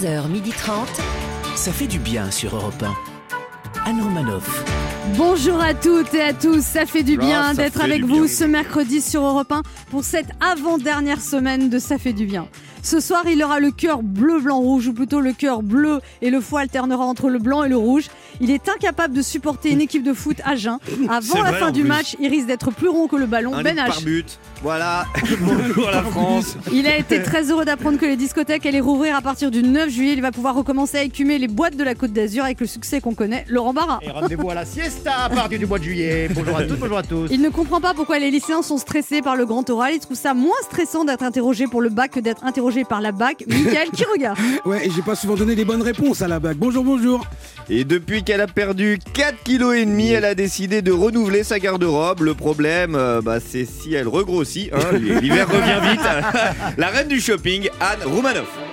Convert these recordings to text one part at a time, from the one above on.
11h30. Ça fait du bien sur Europe 1. Anne Romanoff. Bonjour à toutes et à tous, ça fait du bien Ah, ça d'être avec vous bien. ce mercredi sur Europe 1 pour cette avant-dernière semaine de Ça fait du bien. Ce soir, il aura le cœur bleu, blanc, rouge, ou plutôt le cœur bleu et le foie alternera entre le blanc et le rouge. Il est incapable de supporter une équipe de foot à jeun. Avant la fin du plus. match, il risque d'être plus rond que le ballon. Un ben H. par but. Voilà. Bonjour la France. Il a été très heureux d'apprendre que les discothèques allaient rouvrir à partir du 9 juillet. Il va pouvoir recommencer à écumer les boîtes de la Côte d'Azur avec le succès qu'on connaît, Laurent Barra. Et rendez-vous à la siesta à partir du mois de juillet. Bonjour à toutes, bonjour à tous. Il ne comprend pas pourquoi les lycéens sont stressés par le grand oral. Il trouve ça moins stressant d'être interrogé pour le bac que d'être interrogé par la bac. Michael, qui regarde Ouais, et j'ai pas souvent donné les bonnes réponses à la bague. Bonjour, bonjour. Et depuis qu'elle a perdu 4 kg et demi, elle a décidé de renouveler sa garde-robe. Le problème, euh, bah, c'est si elle regrossit. Hein. L'hiver revient vite. La reine du shopping, Anne Roumanoff.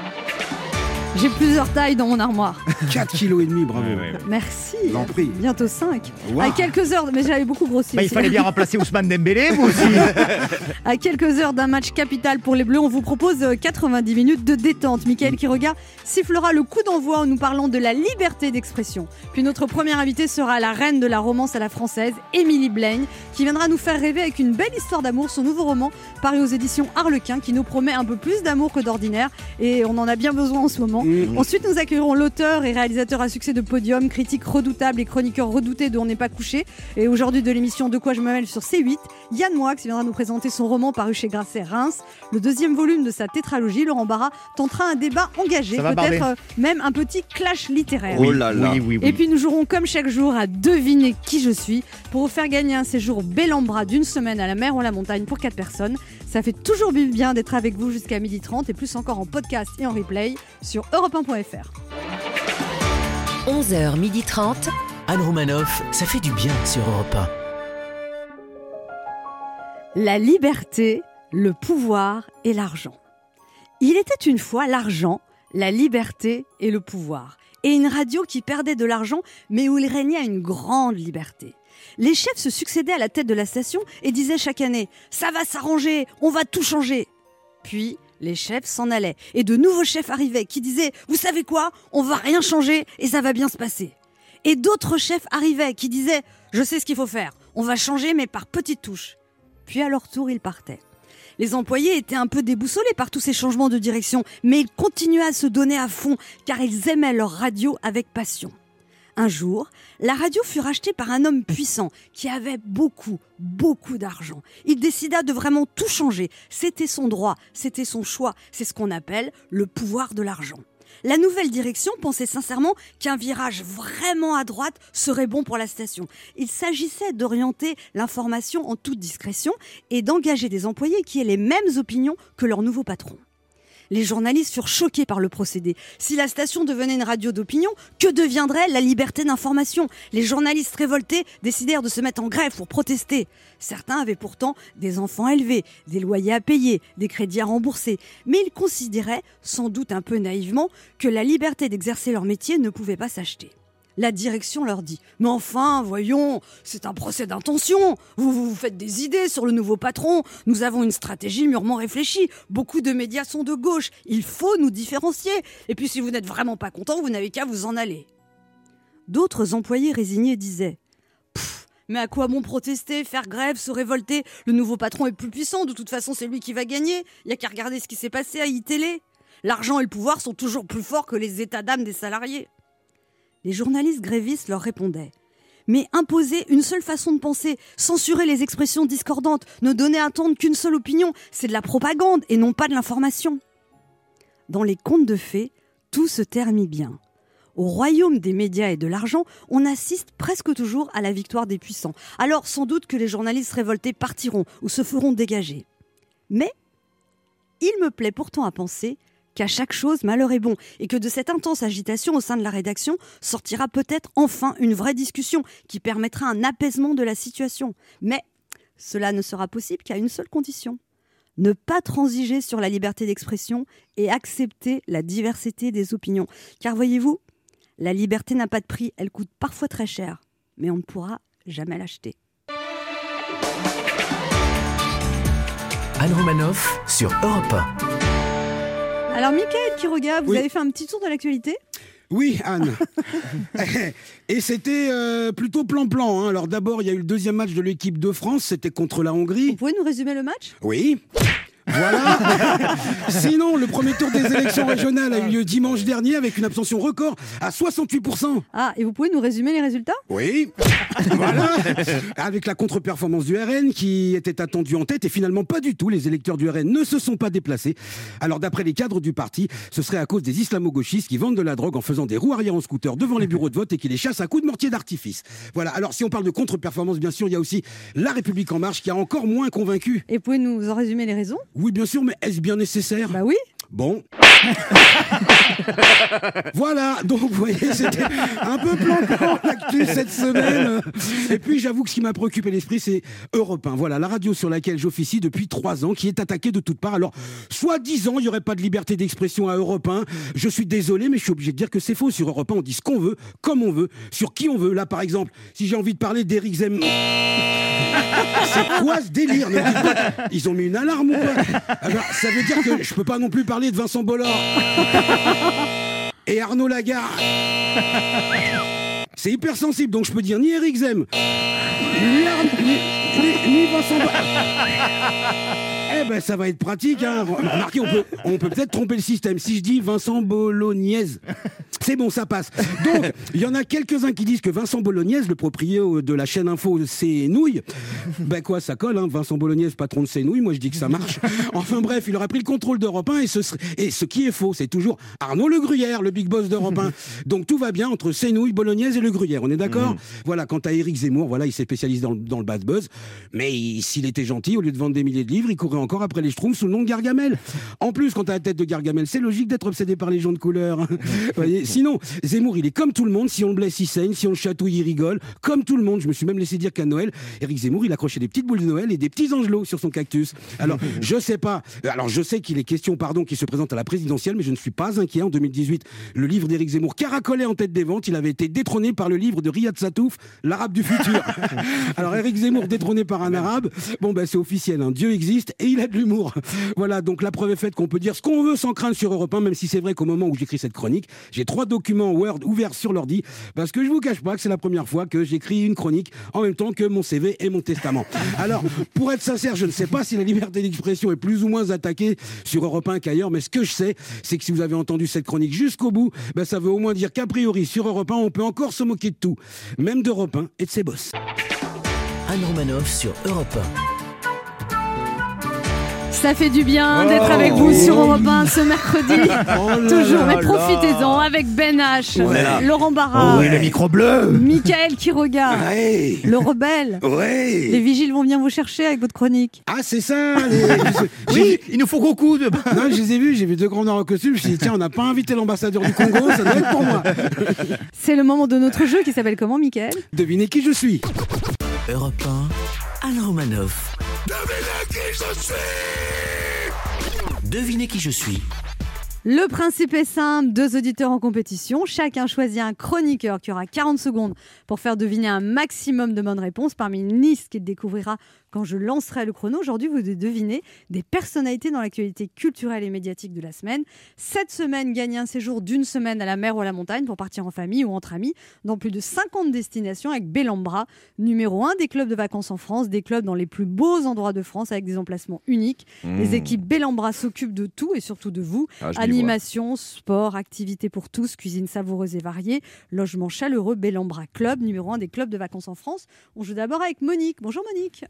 J'ai plusieurs tailles dans mon armoire. 4 kilos et demi, bravo. Merci. J'en prie. Bientôt 5. Wow. À quelques heures, mais j'avais beaucoup grossi. Bah, il fallait bien remplacer Ousmane Dembélé, vous aussi. À quelques heures d'un match capital pour les Bleus, on vous propose euh, 90 minutes de détente. Michael Quiroga sifflera le coup d'envoi en nous parlant de la liberté d'expression. Puis notre première invitée sera la reine de la romance à la française, Émilie Blaine, qui viendra nous faire rêver avec une belle histoire d'amour, son nouveau roman paru aux éditions Harlequin, qui nous promet un peu plus d'amour que d'ordinaire. Et on en a bien besoin en ce moment. Mmh. Ensuite, nous accueillerons l'auteur et réalisateur à succès de Podium, critique redoutable et chroniqueur redouté de On n'est pas couché. Et aujourd'hui de l'émission De quoi je me mêle sur C8, Yann Moix viendra nous présenter son roman paru chez Grasset Reims. Le deuxième volume de sa tétralogie, Laurent Barra tentera un débat engagé, peut-être euh, même un petit clash littéraire. Oh là là. Oui, oui, oui. Et puis nous jouerons comme chaque jour à deviner qui je suis pour vous faire gagner un séjour bel en bras d'une semaine à la mer ou à la montagne pour 4 personnes. Ça fait toujours du bien d'être avec vous jusqu'à 12h30 et plus encore en podcast et en replay sur europe1.fr. 11h30. Anne Romanoff, ça fait du bien sur Europe La liberté, le pouvoir et l'argent. Il était une fois l'argent, la liberté et le pouvoir. Et une radio qui perdait de l'argent, mais où il régnait une grande liberté. Les chefs se succédaient à la tête de la station et disaient chaque année Ça va s'arranger, on va tout changer. Puis les chefs s'en allaient et de nouveaux chefs arrivaient qui disaient Vous savez quoi On va rien changer et ça va bien se passer. Et d'autres chefs arrivaient qui disaient Je sais ce qu'il faut faire, on va changer mais par petites touches. Puis à leur tour, ils partaient. Les employés étaient un peu déboussolés par tous ces changements de direction, mais ils continuaient à se donner à fond car ils aimaient leur radio avec passion. Un jour, la radio fut rachetée par un homme puissant qui avait beaucoup, beaucoup d'argent. Il décida de vraiment tout changer. C'était son droit, c'était son choix. C'est ce qu'on appelle le pouvoir de l'argent. La nouvelle direction pensait sincèrement qu'un virage vraiment à droite serait bon pour la station. Il s'agissait d'orienter l'information en toute discrétion et d'engager des employés qui aient les mêmes opinions que leur nouveau patron. Les journalistes furent choqués par le procédé. Si la station devenait une radio d'opinion, que deviendrait la liberté d'information? Les journalistes révoltés décidèrent de se mettre en grève pour protester. Certains avaient pourtant des enfants élevés, des loyers à payer, des crédits à rembourser, mais ils considéraient, sans doute un peu naïvement, que la liberté d'exercer leur métier ne pouvait pas s'acheter. La direction leur dit Mais enfin, voyons, c'est un procès d'intention. Vous, vous faites des idées sur le nouveau patron. Nous avons une stratégie mûrement réfléchie. Beaucoup de médias sont de gauche. Il faut nous différencier. Et puis, si vous n'êtes vraiment pas content, vous n'avez qu'à vous en aller. D'autres employés résignés disaient mais à quoi bon protester, faire grève, se révolter? Le nouveau patron est plus puissant. De toute façon, c'est lui qui va gagner. Il n'y a qu'à regarder ce qui s'est passé à iTélé. L'argent et le pouvoir sont toujours plus forts que les états d'âme des salariés. Les journalistes grévistes leur répondaient. Mais imposer une seule façon de penser, censurer les expressions discordantes, ne donner à entendre qu'une seule opinion, c'est de la propagande et non pas de l'information. Dans les contes de fées, tout se termine bien. Au royaume des médias et de l'argent, on assiste presque toujours à la victoire des puissants. Alors sans doute que les journalistes révoltés partiront ou se feront dégager. Mais il me plaît pourtant à penser qu'à chaque chose, malheur est bon, et que de cette intense agitation au sein de la rédaction sortira peut-être enfin une vraie discussion qui permettra un apaisement de la situation. Mais cela ne sera possible qu'à une seule condition. Ne pas transiger sur la liberté d'expression et accepter la diversité des opinions. Car voyez-vous, la liberté n'a pas de prix, elle coûte parfois très cher, mais on ne pourra jamais l'acheter. Anne Romanoff sur Europe Alors, Michael Quiroga, vous Oui. avez fait un petit tour de l'actualité? Oui, Anne. Et c'était euh, plutôt plan-plan. hein. Alors d'abord, il y a eu le deuxième match de l'équipe de France, c'était contre la Vous Hongrie. pouvez nous résumer le match? Oui. Voilà. Sinon, le premier tour des élections régionales a eu lieu dimanche dernier avec une abstention record à 68%. Ah, et vous pouvez nous résumer les résultats? Oui. voilà. Avec la contre-performance du RN qui était attendue en tête et finalement pas du tout. Les électeurs du RN ne se sont pas déplacés. Alors d'après les cadres du parti, ce serait à cause des islamo-gauchistes qui vendent de la drogue en faisant des roues arrière en scooter devant les bureaux de vote et qui les chassent à coups de mortier d'artifice. Voilà. Alors si on parle de contre-performance, bien sûr, il y a aussi La République en marche qui a encore moins convaincu. Et pouvez nous en résumer les raisons? Oui, bien sûr, mais est-ce bien nécessaire? Bah oui. Bon. voilà, donc vous voyez, c'était un peu plan-plan l'actu cette semaine. Et puis j'avoue que ce qui m'a préoccupé l'esprit, c'est Europe 1. Voilà, la radio sur laquelle j'officie depuis trois ans, qui est attaquée de toutes parts. Alors, soit dix ans, il n'y aurait pas de liberté d'expression à Europe 1. Je suis désolé, mais je suis obligé de dire que c'est faux. Sur Europe 1, on dit ce qu'on veut, comme on veut, sur qui on veut. Là, par exemple, si j'ai envie de parler d'Éric Zemmour... C'est quoi ce délire? Ne Ils ont mis une alarme ou quoi Alors, Ça veut dire que je peux pas non plus parler de Vincent Bolloré et Arnaud Lagarde. C'est hyper sensible, donc je peux dire ni Eric Zem, ni, Ar- ni- ni- ni Vincent. Ben ça va être pratique, hein. Remarquez, on peut on peut peut-être tromper le système. Si je dis Vincent Bolognaise, c'est bon, ça passe. Donc, il y en a quelques-uns qui disent que Vincent Bolognaise, le propriétaire de la chaîne info C'est Nouilles, ben quoi, ça colle, hein. Vincent Bolognaise, patron de C'est Nouilles, moi je dis que ça marche. Enfin bref, il aurait pris le contrôle d'Europe 1 et ce, serait- et ce qui est faux, c'est toujours Arnaud Le Gruyère, le big boss d'Europe 1. Donc tout va bien entre C'est Nouilles, Bolognaise et Le Gruyère, on est d'accord? Voilà, quant à Éric Zemmour, voilà, il s'est spécialisé dans, le- dans le bad buzz, mais il- s'il était gentil, au lieu de vendre des milliers de livres, il courait encore après les schtroumpfs sous le nom de Gargamel. En plus, quand t'as la tête de Gargamel, c'est logique d'être obsédé par les gens de couleur. Voyez Sinon, Zemmour, il est comme tout le monde. Si on le blesse, il saigne. Si on le chatouille, il rigole. Comme tout le monde. Je me suis même laissé dire qu'à Noël, Éric Zemmour, il accrochait des petites boules de Noël et des petits angelots sur son cactus. Alors, je sais pas. Alors, je sais qu'il est question, pardon, qu'il se présente à la présidentielle, mais je ne suis pas inquiet. En 2018, le livre d'Éric Zemmour caracolait en tête des ventes. Il avait été détrôné par le livre de Riyad Satouf, l'arabe du futur. Alors, Éric Zemmour détrôné par un arabe. Bon, ben, c'est officiel. hein. Dieu existe et il a de l'humour. Voilà, donc la preuve est faite qu'on peut dire ce qu'on veut sans crainte sur Europe 1, même si c'est vrai qu'au moment où j'écris cette chronique, j'ai trois documents Word ouverts sur l'ordi, parce que je vous cache pas que c'est la première fois que j'écris une chronique en même temps que mon CV et mon testament. Alors, pour être sincère, je ne sais pas si la liberté d'expression est plus ou moins attaquée sur Europe 1 qu'ailleurs, mais ce que je sais, c'est que si vous avez entendu cette chronique jusqu'au bout, ben ça veut au moins dire qu'a priori, sur Europe 1, on peut encore se moquer de tout, même d'Europe 1 et de ses boss. Anne Romanoff sur Europe Ça fait du bien Oh, d'être avec vous oui. sur Europe 1 ce mercredi. Oh Toujours, là mais profitez-en avec Ben H, Ouais. Laurent Barra, Oh oui, le micro bleu Michael Quiroga, Ouais le rebelle. Ouais Les vigiles vont venir vous chercher avec votre chronique. Ah, c'est ça les- Oui, il nous faut beaucoup de... Non, je les ai vus, j'ai vu deux grands noirs en costume. Je me suis dit, tiens, on n'a pas invité l'ambassadeur du Congo, ça doit être pour moi. C'est le moment de notre jeu qui s'appelle comment, Michael? Devinez qui je suis. 1. Europe 1. Anne Romanoff. Devinez qui je suis. Le principe est simple, deux auditeurs en compétition, chacun choisit un chroniqueur qui aura 40 secondes pour faire deviner un maximum de bonnes réponses parmi une liste qu'il découvrira quand je lancerai le chrono. Aujourd'hui, vous devez deviner des personnalités dans l'actualité culturelle et médiatique de la semaine. Cette semaine, gagnez un séjour d'une semaine à la mer ou à la montagne pour partir en famille ou entre amis dans plus de 50 destinations avec Bellambra, numéro 1 des clubs de vacances en France, des clubs dans les plus beaux endroits de France avec des emplacements uniques. Les équipes Bellambra s'occupent de tout et surtout de vous. Ah. Animation, sport, activités pour tous, cuisine savoureuse et variée, logement chaleureux, Bellambra Club, numéro 1 des clubs de vacances en France. On joue d'abord avec Monique. Bonjour Monique.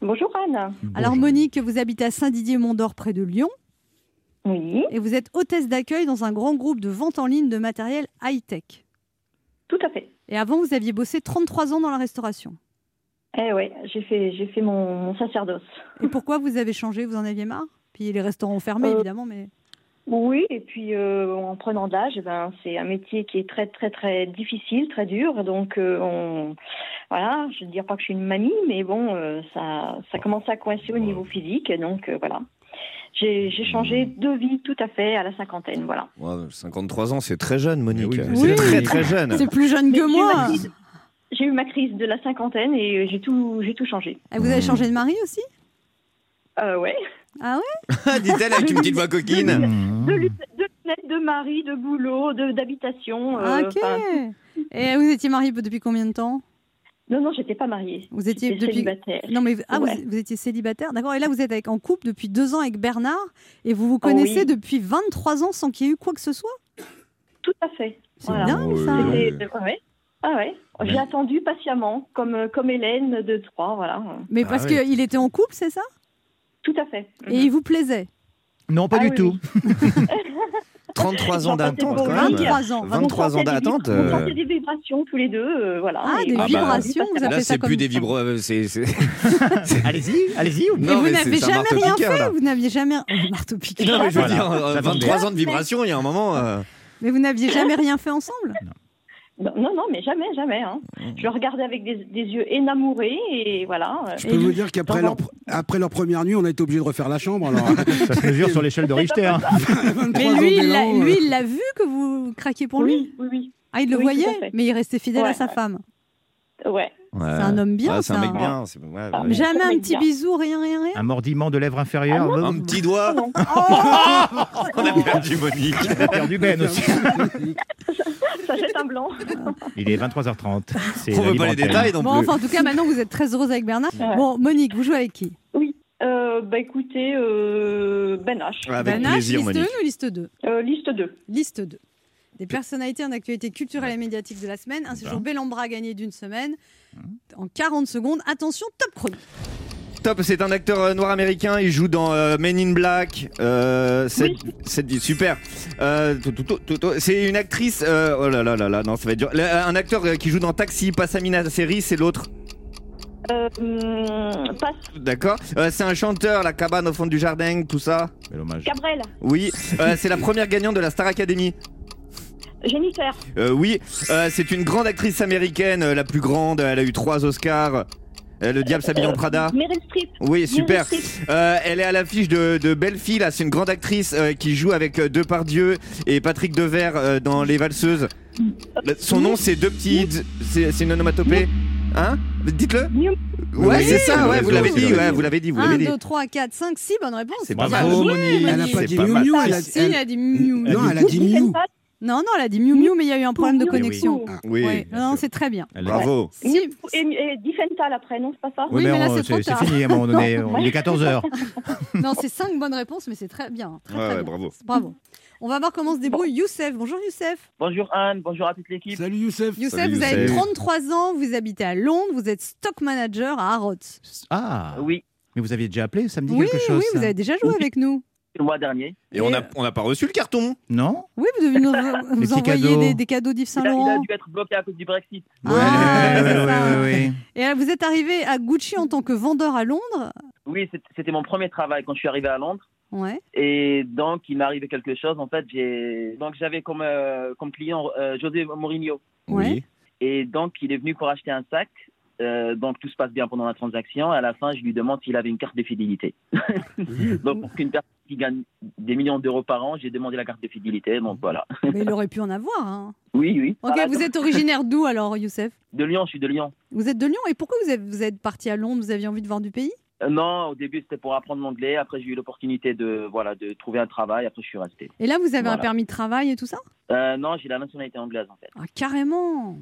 Bonjour Anne. Alors Monique, vous habitez à Saint-Didier-Mont-d'Or près de Lyon Oui, et vous êtes hôtesse d'accueil dans un grand groupe de vente en ligne de matériel high-tech. tout à fait. Et avant, vous aviez bossé 33 ans dans la restauration. Eh ouais, j'ai fait, j'ai fait mon, mon sacerdoce. Et pourquoi vous avez changé? Vous en aviez marre? Puis les restaurants ont fermé, Euh, évidemment, mais... Oui, et puis euh, en prenant de l'âge, eh ben, c'est un métier qui est très très très difficile, très dur. Donc euh, on, voilà, je ne veux dire pas que je suis une mamie, mais bon, euh, ça, ça commence à coincer au niveau physique. Donc euh, voilà, j'ai j'ai changé de vie tout à fait à la cinquantaine. Voilà. Ouais, 53 ans, c'est très jeune, Monique. Oui, c'est oui. très très jeune. C'est plus jeune Mais que j'ai eu moi ma crise- J'ai eu ma crise de la cinquantaine et j'ai tout, j'ai tout changé. Et Vous avez changé de mari aussi? Euh, ouais. Ah ouais Dit-elle avec une petite voix coquine. De lunettes, de, lunettes, de mari, de boulot, de- d'habitation. euh, Ok. enfin, Et vous étiez marié depuis combien de temps? Non, non, j'étais pas mariée. Vous étiez depuis. célibataire. Non, mais ah, Ouais. vous, vous étiez célibataire, d'accord. Et là, vous êtes avec, en couple depuis deux ans avec Bernard et vous vous Oh, connaissez oui. depuis 23 ans sans qu'il y ait eu quoi que ce soit? Tout à fait. C'est Voilà. dingue ça. C'était- ouais. Ah ouais. J'ai attendu patiemment, comme, euh, comme Hélène de Troyes, voilà. Mais Ah parce qu'il était en couple, c'est ça? Tout à fait. Et il vous plaisait Non, pas Ah du oui, tout. 33 ans d'attente quand même. 23 ans. 23 ans On d'attente. On euh, sentait des vibrations tous les deux, euh, voilà. Ah, des bah, vibrations, vous Là, appelez ça c'est plus des vibros. euh, Allez-y, allez-y. Non, vous mais n'avez jamais rien fait là. Vous n'aviez jamais. Le marteau piqueur. Non, mais je veux Voilà. dire, euh, J'attendais. 23 ans de vibration, il y a un moment. euh, Mais vous n'aviez jamais rien fait ensemble? Non, non, non, mais jamais, jamais. Hein. Mm. Je le regardais avec des, des yeux énamourés et voilà. Je peux vous dire qu'après leur, après leur première nuit, on a été obligé de refaire la chambre. Alors, Ça se mesure sur l'échelle de Richter. 23 Mais lui, il l'a- d'élan, euh, lui, il l'a vu que vous craquiez pour lui? Oui, oui. Ah, il le Oui, voyait. Mais il restait fidèle à sa ouais. femme. Ouais. Ouais. C'est un homme bien, Ouais, c'est un ça. mec bien. c'est- ouais, Ah, ouais. Jamais un petit bien. bisou, rien, rien, rien Un mordiment de lèvres inférieures. Ah Un petit doigt. Non. On a perdu Monique. On a perdu Ben aussi. Ça jette un blanc. Il est 23h30. C'est On la veut pas les libre détails non Bon, plus. enfin, en tout cas, maintenant, vous êtes très heureuse avec Bernard. Ouais. Bon, Monique, vous jouez avec qui? Euh, bah écoutez, euh, Ben H. Avec Ben H, plaisir, liste Monique. 1 ou liste 2 Euh, liste 2. Liste 2. Des personnalités en actualité culturelle et médiatique de la semaine. Un séjour Bellambra gagné d'une semaine. En 40 secondes. Attention, top chrono. Top, c'est un acteur euh, noir américain. Il joue dans euh, Men in Black. Euh, cette, cette- super. Euh, tout, tout, tout, tout, tout. c'est une actrice. euh, oh là là là là, non, ça va être dur. Le- Un acteur euh, qui joue dans Taxi, pas Samina série, c'est l'autre? Euh, hum, passe. D'accord. Euh, c'est un chanteur, la cabane au fond du jardin, tout ça? Quel hommage. Cabrel. Oui. Euh, c'est la première gagnante de la Star Academy. Jennifer. Euh, oui. Euh, c'est une grande actrice américaine, euh, la plus grande. Elle a eu trois Oscars. Euh, le diable s'habille en Prada. Meryl Streep. Oui, super. Meryl Streep. Euh, elle est à l'affiche de, de Belle Fille, là. C'est une grande actrice euh, qui joue avec euh, Depardieu et Patrick Devers euh, dans Les Valseuses. Le- Son nom, c'est deux petits. C'est c'est une onomatopée. Hein? Dites-le. Miu- Ouais, Oui, c'est ça, ouais, vous l'avez dit, ouais, vous l'avez dit, vous 1, l'avez dit. 2, 3, 4, 5, 6 bonnes réponses. C'est pas mal. Bravo, Monique. Elle a pas C'est dit pas mal. miou, elle a, Si, elle a dit miou. non, elle a dit miou. Non, non, elle a dit miou miou, mais il y a eu un problème de Miu, miu. connexion. Oui, Ouais. Non, non, c'est très bien. Bravo. Si- Et, et Diffental après, non, c'est pas ça Oui, mais là, on- c'est trop c'est tard. fini à un moment donné. Il est 14h. Non, c'est 5 bonnes réponses, mais c'est très bien. Très, Ouais, très ouais, bien. bravo. Bravo. On va voir comment se débrouille Youssef. Bonjour Youssef. Bonjour Anne, bonjour à toute l'équipe. Salut Youssef. Youssef, Salut, vous avez Youssef. 33 ans, vous habitez à Londres, vous êtes stock manager à Harrods. Ah, Oui, mais vous aviez déjà appelé Ça me dit Oui, quelque chose oui, vous avez déjà joué avec nous. Le mois dernier. Et on n'a on a pas reçu le carton. Non Oui, vous devez nous vous envoyer cadeaux. des, des cadeaux d'Yves Il a, il a Saint-Laurent. dû être bloqué à cause du Brexit. Ah, ouais, ouais, ouais. Et alors, vous êtes arrivé à Gucci en tant que vendeur à Londres. Oui, c'était mon premier travail quand je suis arrivé à Londres. Ouais. Et donc, il m'est arrivé quelque chose. En fait, j'ai donc j'avais comme, euh, comme client euh, José Mourinho. Ouais. Et donc, il est venu pour acheter un sac. Euh, donc, tout se passe bien pendant la transaction. À la fin, je lui demande s'il avait une carte de fidélité. donc, pour qu'une personne qui gagne des millions d'euros par an, j'ai demandé la carte de fidélité. Donc, voilà. Mais il aurait pu en avoir. hein. Oui, oui. Ok, Voilà. vous êtes originaire d'où alors, Youssef? De Lyon, je suis de Lyon. Vous êtes de Lyon et pourquoi vous êtes, vous êtes parti à Londres? Vous aviez envie de voir du pays? Euh, non, au début, c'était pour apprendre l'anglais. Après, j'ai eu l'opportunité de, voilà, de trouver un travail. Après, je suis resté. Et là, vous avez un permis de travail et tout ça? Euh, non, j'ai la nationalité anglaise, en fait. Ah, carrément.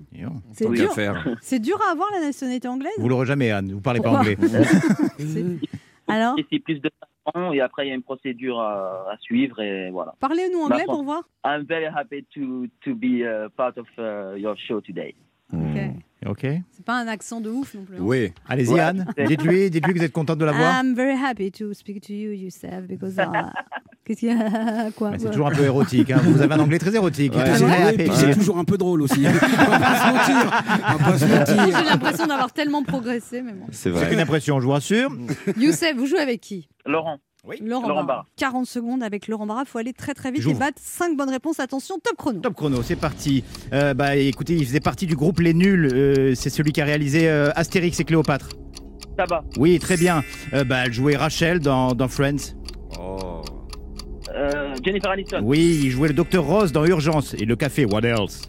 C'est dur. à faire. C'est dur à avoir la nationalité anglaise? Vous l'aurez jamais, Anne. Vous parlez pas anglais. Alors, Ici, plus de 5 ans. Et après, il y a une procédure à, à suivre. Et voilà. parlez-nous anglais pour voir. I'm very happy to, to be uh, part of uh, your show today. Ok. C'est pas un accent de ouf non plus. hein. Oui. Allez-y, Ouais. Anne. Dites-lui, dites-lui que vous êtes contente de la voir. I'm very happy to speak to you, Youssef, because uh, qu'est-ce qu'il y a? Quoi c'est toujours un peu érotique. hein. Vous avez un anglais très érotique. Ouais. C'est happy. puis c'est toujours un peu drôle aussi. On va se mentir. J'ai l'impression d'avoir tellement progressé, mais bon. C'est C'est vrai. une impression, je vous rassure. Youssef, vous jouez avec qui? Laurent, Laurent, Laurent Barra. Barra. 40 secondes avec Laurent Barra. Il faut aller très très vite et battre 5 bonnes réponses. Attention, top chrono. Top chrono, c'est parti. Euh, bah écoutez, il faisait partie du groupe Les Nuls. Euh, c'est celui qui a réalisé euh, Astérix et Cléopâtre. Tabac, Oui, très bien. Euh, bah, elle jouait Rachel dans, dans Friends. Oh. euh, Jennifer Aniston, Oui, il jouait le docteur Rose dans Urgence. Et le café, what else?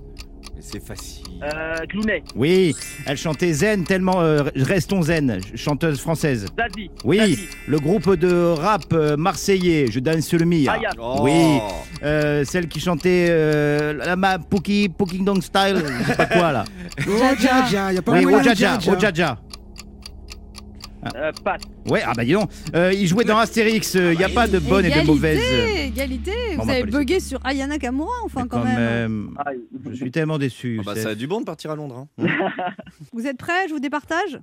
C'est facile. Euh, Clounet, Oui, elle chantait Zen, tellement euh, restons Zen, chanteuse française. Zazie. Oui, Zazie. le groupe de rap euh, marseillais, je danse sur le. Aya. Oh. Oui, euh, celle qui chantait euh, la ma Pookie, Pookie Dong Style, je sais pas quoi là. Ojaja, y a pas Oui, Ojaja, Jaja. Ojaja. Euh, Pat. Ouais, ah bah dis donc, euh, il jouait dans Astérix, il n'y a pas de bonne et de mauvaise. Égalité, Bon, vous bah, avez bugué sur Ayana Kamura, enfin Mais quand, même. Ah, Je suis tellement déçu. Ah bah, ça a du bon de partir à Londres. hein. Vous êtes prêts? Je vous départage?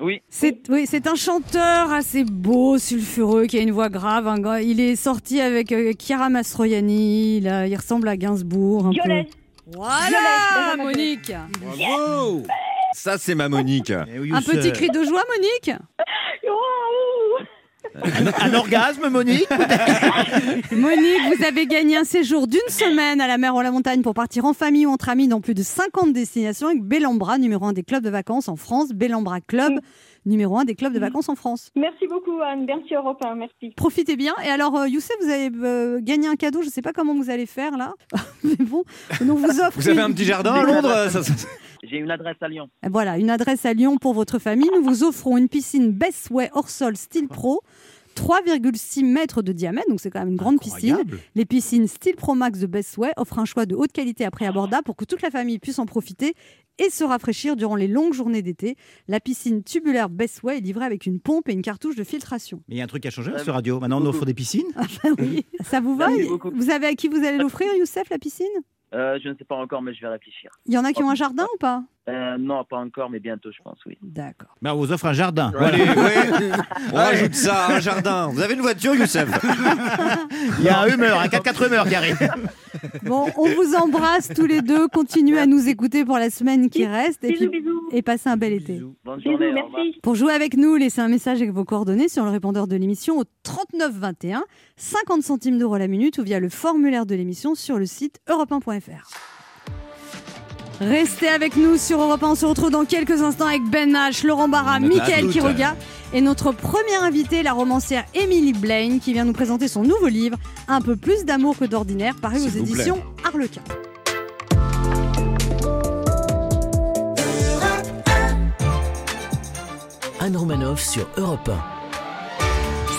Oui. C'est oui, c'est un chanteur assez beau, sulfureux, qui a une voix grave. un gars- il est sorti avec euh, Chiara Mastroianni. Il, a- il ressemble à Gainsbourg. Un Violette. peu. Voilà, Violette, Monique. Bravo Ça, c'est ma Monique. Eh Un petit cri de joie, Monique. Oh, Un orgasme, Monique Monique, vous avez gagné un séjour d'une semaine à la mer ou à la montagne pour partir en famille ou entre amis dans plus de 50 destinations avec Bellambra, numéro un des clubs de vacances en France. Bellambra Club, numéro un des clubs de vacances en France. Merci beaucoup, Anne. Merci, Europe 1. Merci. Profitez bien. Et alors, euh, Youssef, vous avez euh, gagné un cadeau. Je ne sais pas comment vous allez faire là. Mais bon, on vous offre. Vous avez une- un petit jardin à Londres ça- ça- J'ai une adresse à Lyon. Voilà, une adresse à Lyon pour votre famille. Nous vous offrons une piscine Bestway hors sol Style Pro. 3,6 mètres de diamètre, donc c'est quand même une grande piscine. Les piscines Style Pro Max de Bestway offrent un choix de haute qualité à prix abordable pour que toute la famille puisse en profiter et se rafraîchir durant les longues journées d'été. La piscine tubulaire Bestway est livrée avec une pompe et une cartouche de filtration. Mais il y a un truc qui a changé Ouais, sur radio. Maintenant, on offre des piscines. Ah oui, ça vous va. Vous avez à qui vous allez l'offrir, Youssef, la piscine? Euh, je ne sais pas encore, mais je vais réfléchir. Il y en a qui ont un jardin ou pas? Euh, non, pas encore, mais bientôt, je pense, oui. D'accord. Mais on vous offre un jardin. Allez, ouais. On rajoute ça, un jardin. Vous avez une voiture, Youssef? Il y a un humeur, un 4x4 humeur qui arrive. Bon, on vous embrasse tous les deux. Continuez à nous écouter pour la semaine qui reste et, Bisous, puis, bisous. et passez un bel été. Bonne Bisous, journée. au revoir. merci. Pour jouer avec nous, laissez un message avec vos coordonnées sur le répondeur de l'émission au 39 21, 50 centimes d'euros la minute ou via le formulaire de l'émission sur le site europe1.fr. Restez avec nous sur Europe 1. On se retrouve dans quelques instants avec Ben H, Laurent Barra, Mickaël doute. Quiroga et notre première invitée, la romancière Emily Blaine, qui vient nous présenter son nouveau livre, Un peu plus d'amour que d'ordinaire, paru aux éditions Harlequin. Anne Romanoff sur Europe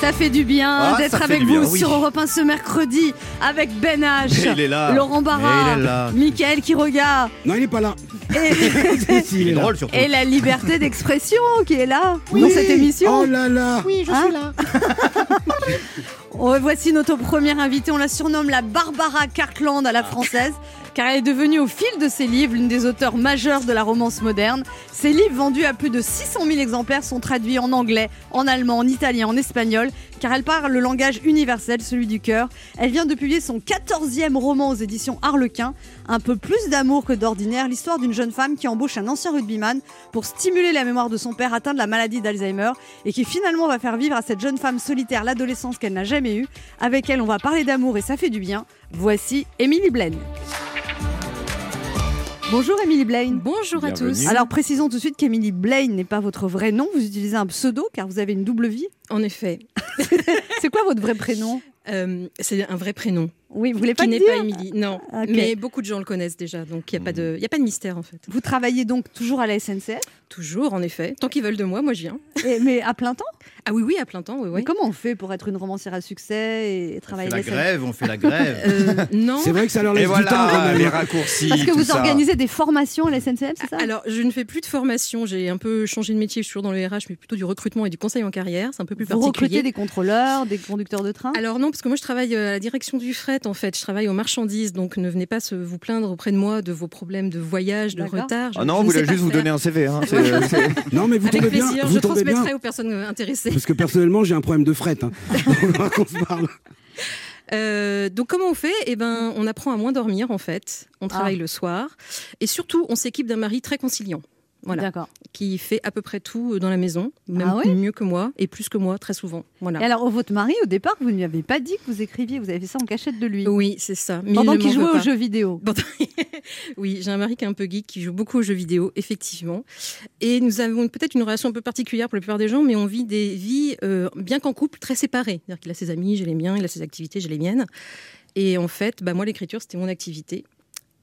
Ça fait du bien Ah, d'être avec vous bien, oui. sur Europe 1 ce mercredi avec Ben H, Il est là. Laurent Barra. Mickaël Quiroga Non, il est pas là. et, Si, il Il est drôle surtout. et la liberté d'expression qui est là dans cette émission. Oh là là Oui, je suis là. Oh, voici notre première invitée. On la surnomme la Barbara Cartland à la française, car elle est devenue au fil de ses livres l'une des auteurs majeures de la romance moderne. Ses livres vendus à plus de 600 000 exemplaires sont traduits en anglais, en allemand, en italien, en espagnol, car elle parle le langage universel, celui du cœur. Elle vient de publier son 14e roman aux éditions Harlequin, Un peu plus d'amour que d'ordinaire, l'histoire d'une jeune femme qui embauche un ancien rugbyman pour stimuler la mémoire de son père atteint de la maladie d'Alzheimer et qui finalement va faire vivre à cette jeune femme solitaire l'adolescence qu'elle n'a jamais eue. Avec elle, on va parler d'amour et ça fait du bien. Voici Émilie Blaine. Bonjour Émilie Blaine. Bonjour à Bienvenue. tous. Alors précisons tout de suite qu'Émilie Blaine n'est pas votre vrai nom, vous utilisez un pseudo car vous avez une double vie. En effet, C'est quoi votre vrai prénom? Euh, c'est un vrai prénom Oui, vous voulez pas qui n'est pas Émilie. Non, mais beaucoup de gens le connaissent déjà, donc il n'y a, pas de- il y a pas de mystère en fait. Vous travaillez donc toujours à la SNCF, Toujours, en effet. Tant qu'ils veulent de moi, moi je viens. et- mais à plein temps? Ah oui, oui, à plein temps, oui, Mais oui. comment on fait pour être une romancière à succès et On travailler fait à la la grève, on fait la grève. Euh, non. C'est vrai que ça leur Et laisse du temps quand voilà, même. les raccourcis. Parce que tout vous ça. organisez des formations à la SNCF, c'est ça? Alors, je ne fais plus de formation. J'ai un peu changé de métier. Je suis toujours dans le RH, mais plutôt du recrutement et du conseil en carrière. C'est un peu plus Vous recrutez particulier. des contrôleurs, des conducteurs de train? Alors non, parce que moi je travaille euh, à la direction du fret en fait. Je travaille aux marchandises, donc ne venez pas se vous plaindre auprès de moi de vos problèmes de voyage, de retard. Je- Ah non, sais pas juste vous donner un CV. hein. C'est- c'est- Non, mais vous Avec tombez bien. plaisir, Vous je tombez bien. transmettrai aux personnes intéressées. Parce que personnellement, j'ai un problème de fret. Hein. On se parle. Euh, donc comment on fait? Eh ben, on apprend à moins dormir en fait. On travaille le soir et surtout, on s'équipe d'un mari très conciliant. Voilà, D'accord. qui fait à peu près tout euh, dans la maison, même Ah ouais mieux que moi et plus que moi très souvent. Voilà. Et alors, votre mari, au départ, vous ne lui avez pas dit que vous écriviez, vous avez fait ça en cachette de lui? Oui, c'est ça. Mais Pendant qu'il jouait aux jeux vidéo. Oui, j'ai un mari qui est un peu geek, qui joue beaucoup aux jeux vidéo, effectivement. Et nous avons peut-être une relation un peu particulière pour la plupart des gens, mais on vit des vies, euh, bien qu'en couple, très séparées. C'est-à-dire qu'il a ses amis, j'ai les miens, il a ses activités, j'ai les miennes. Et en fait, bah, moi, l'écriture, c'était mon activité.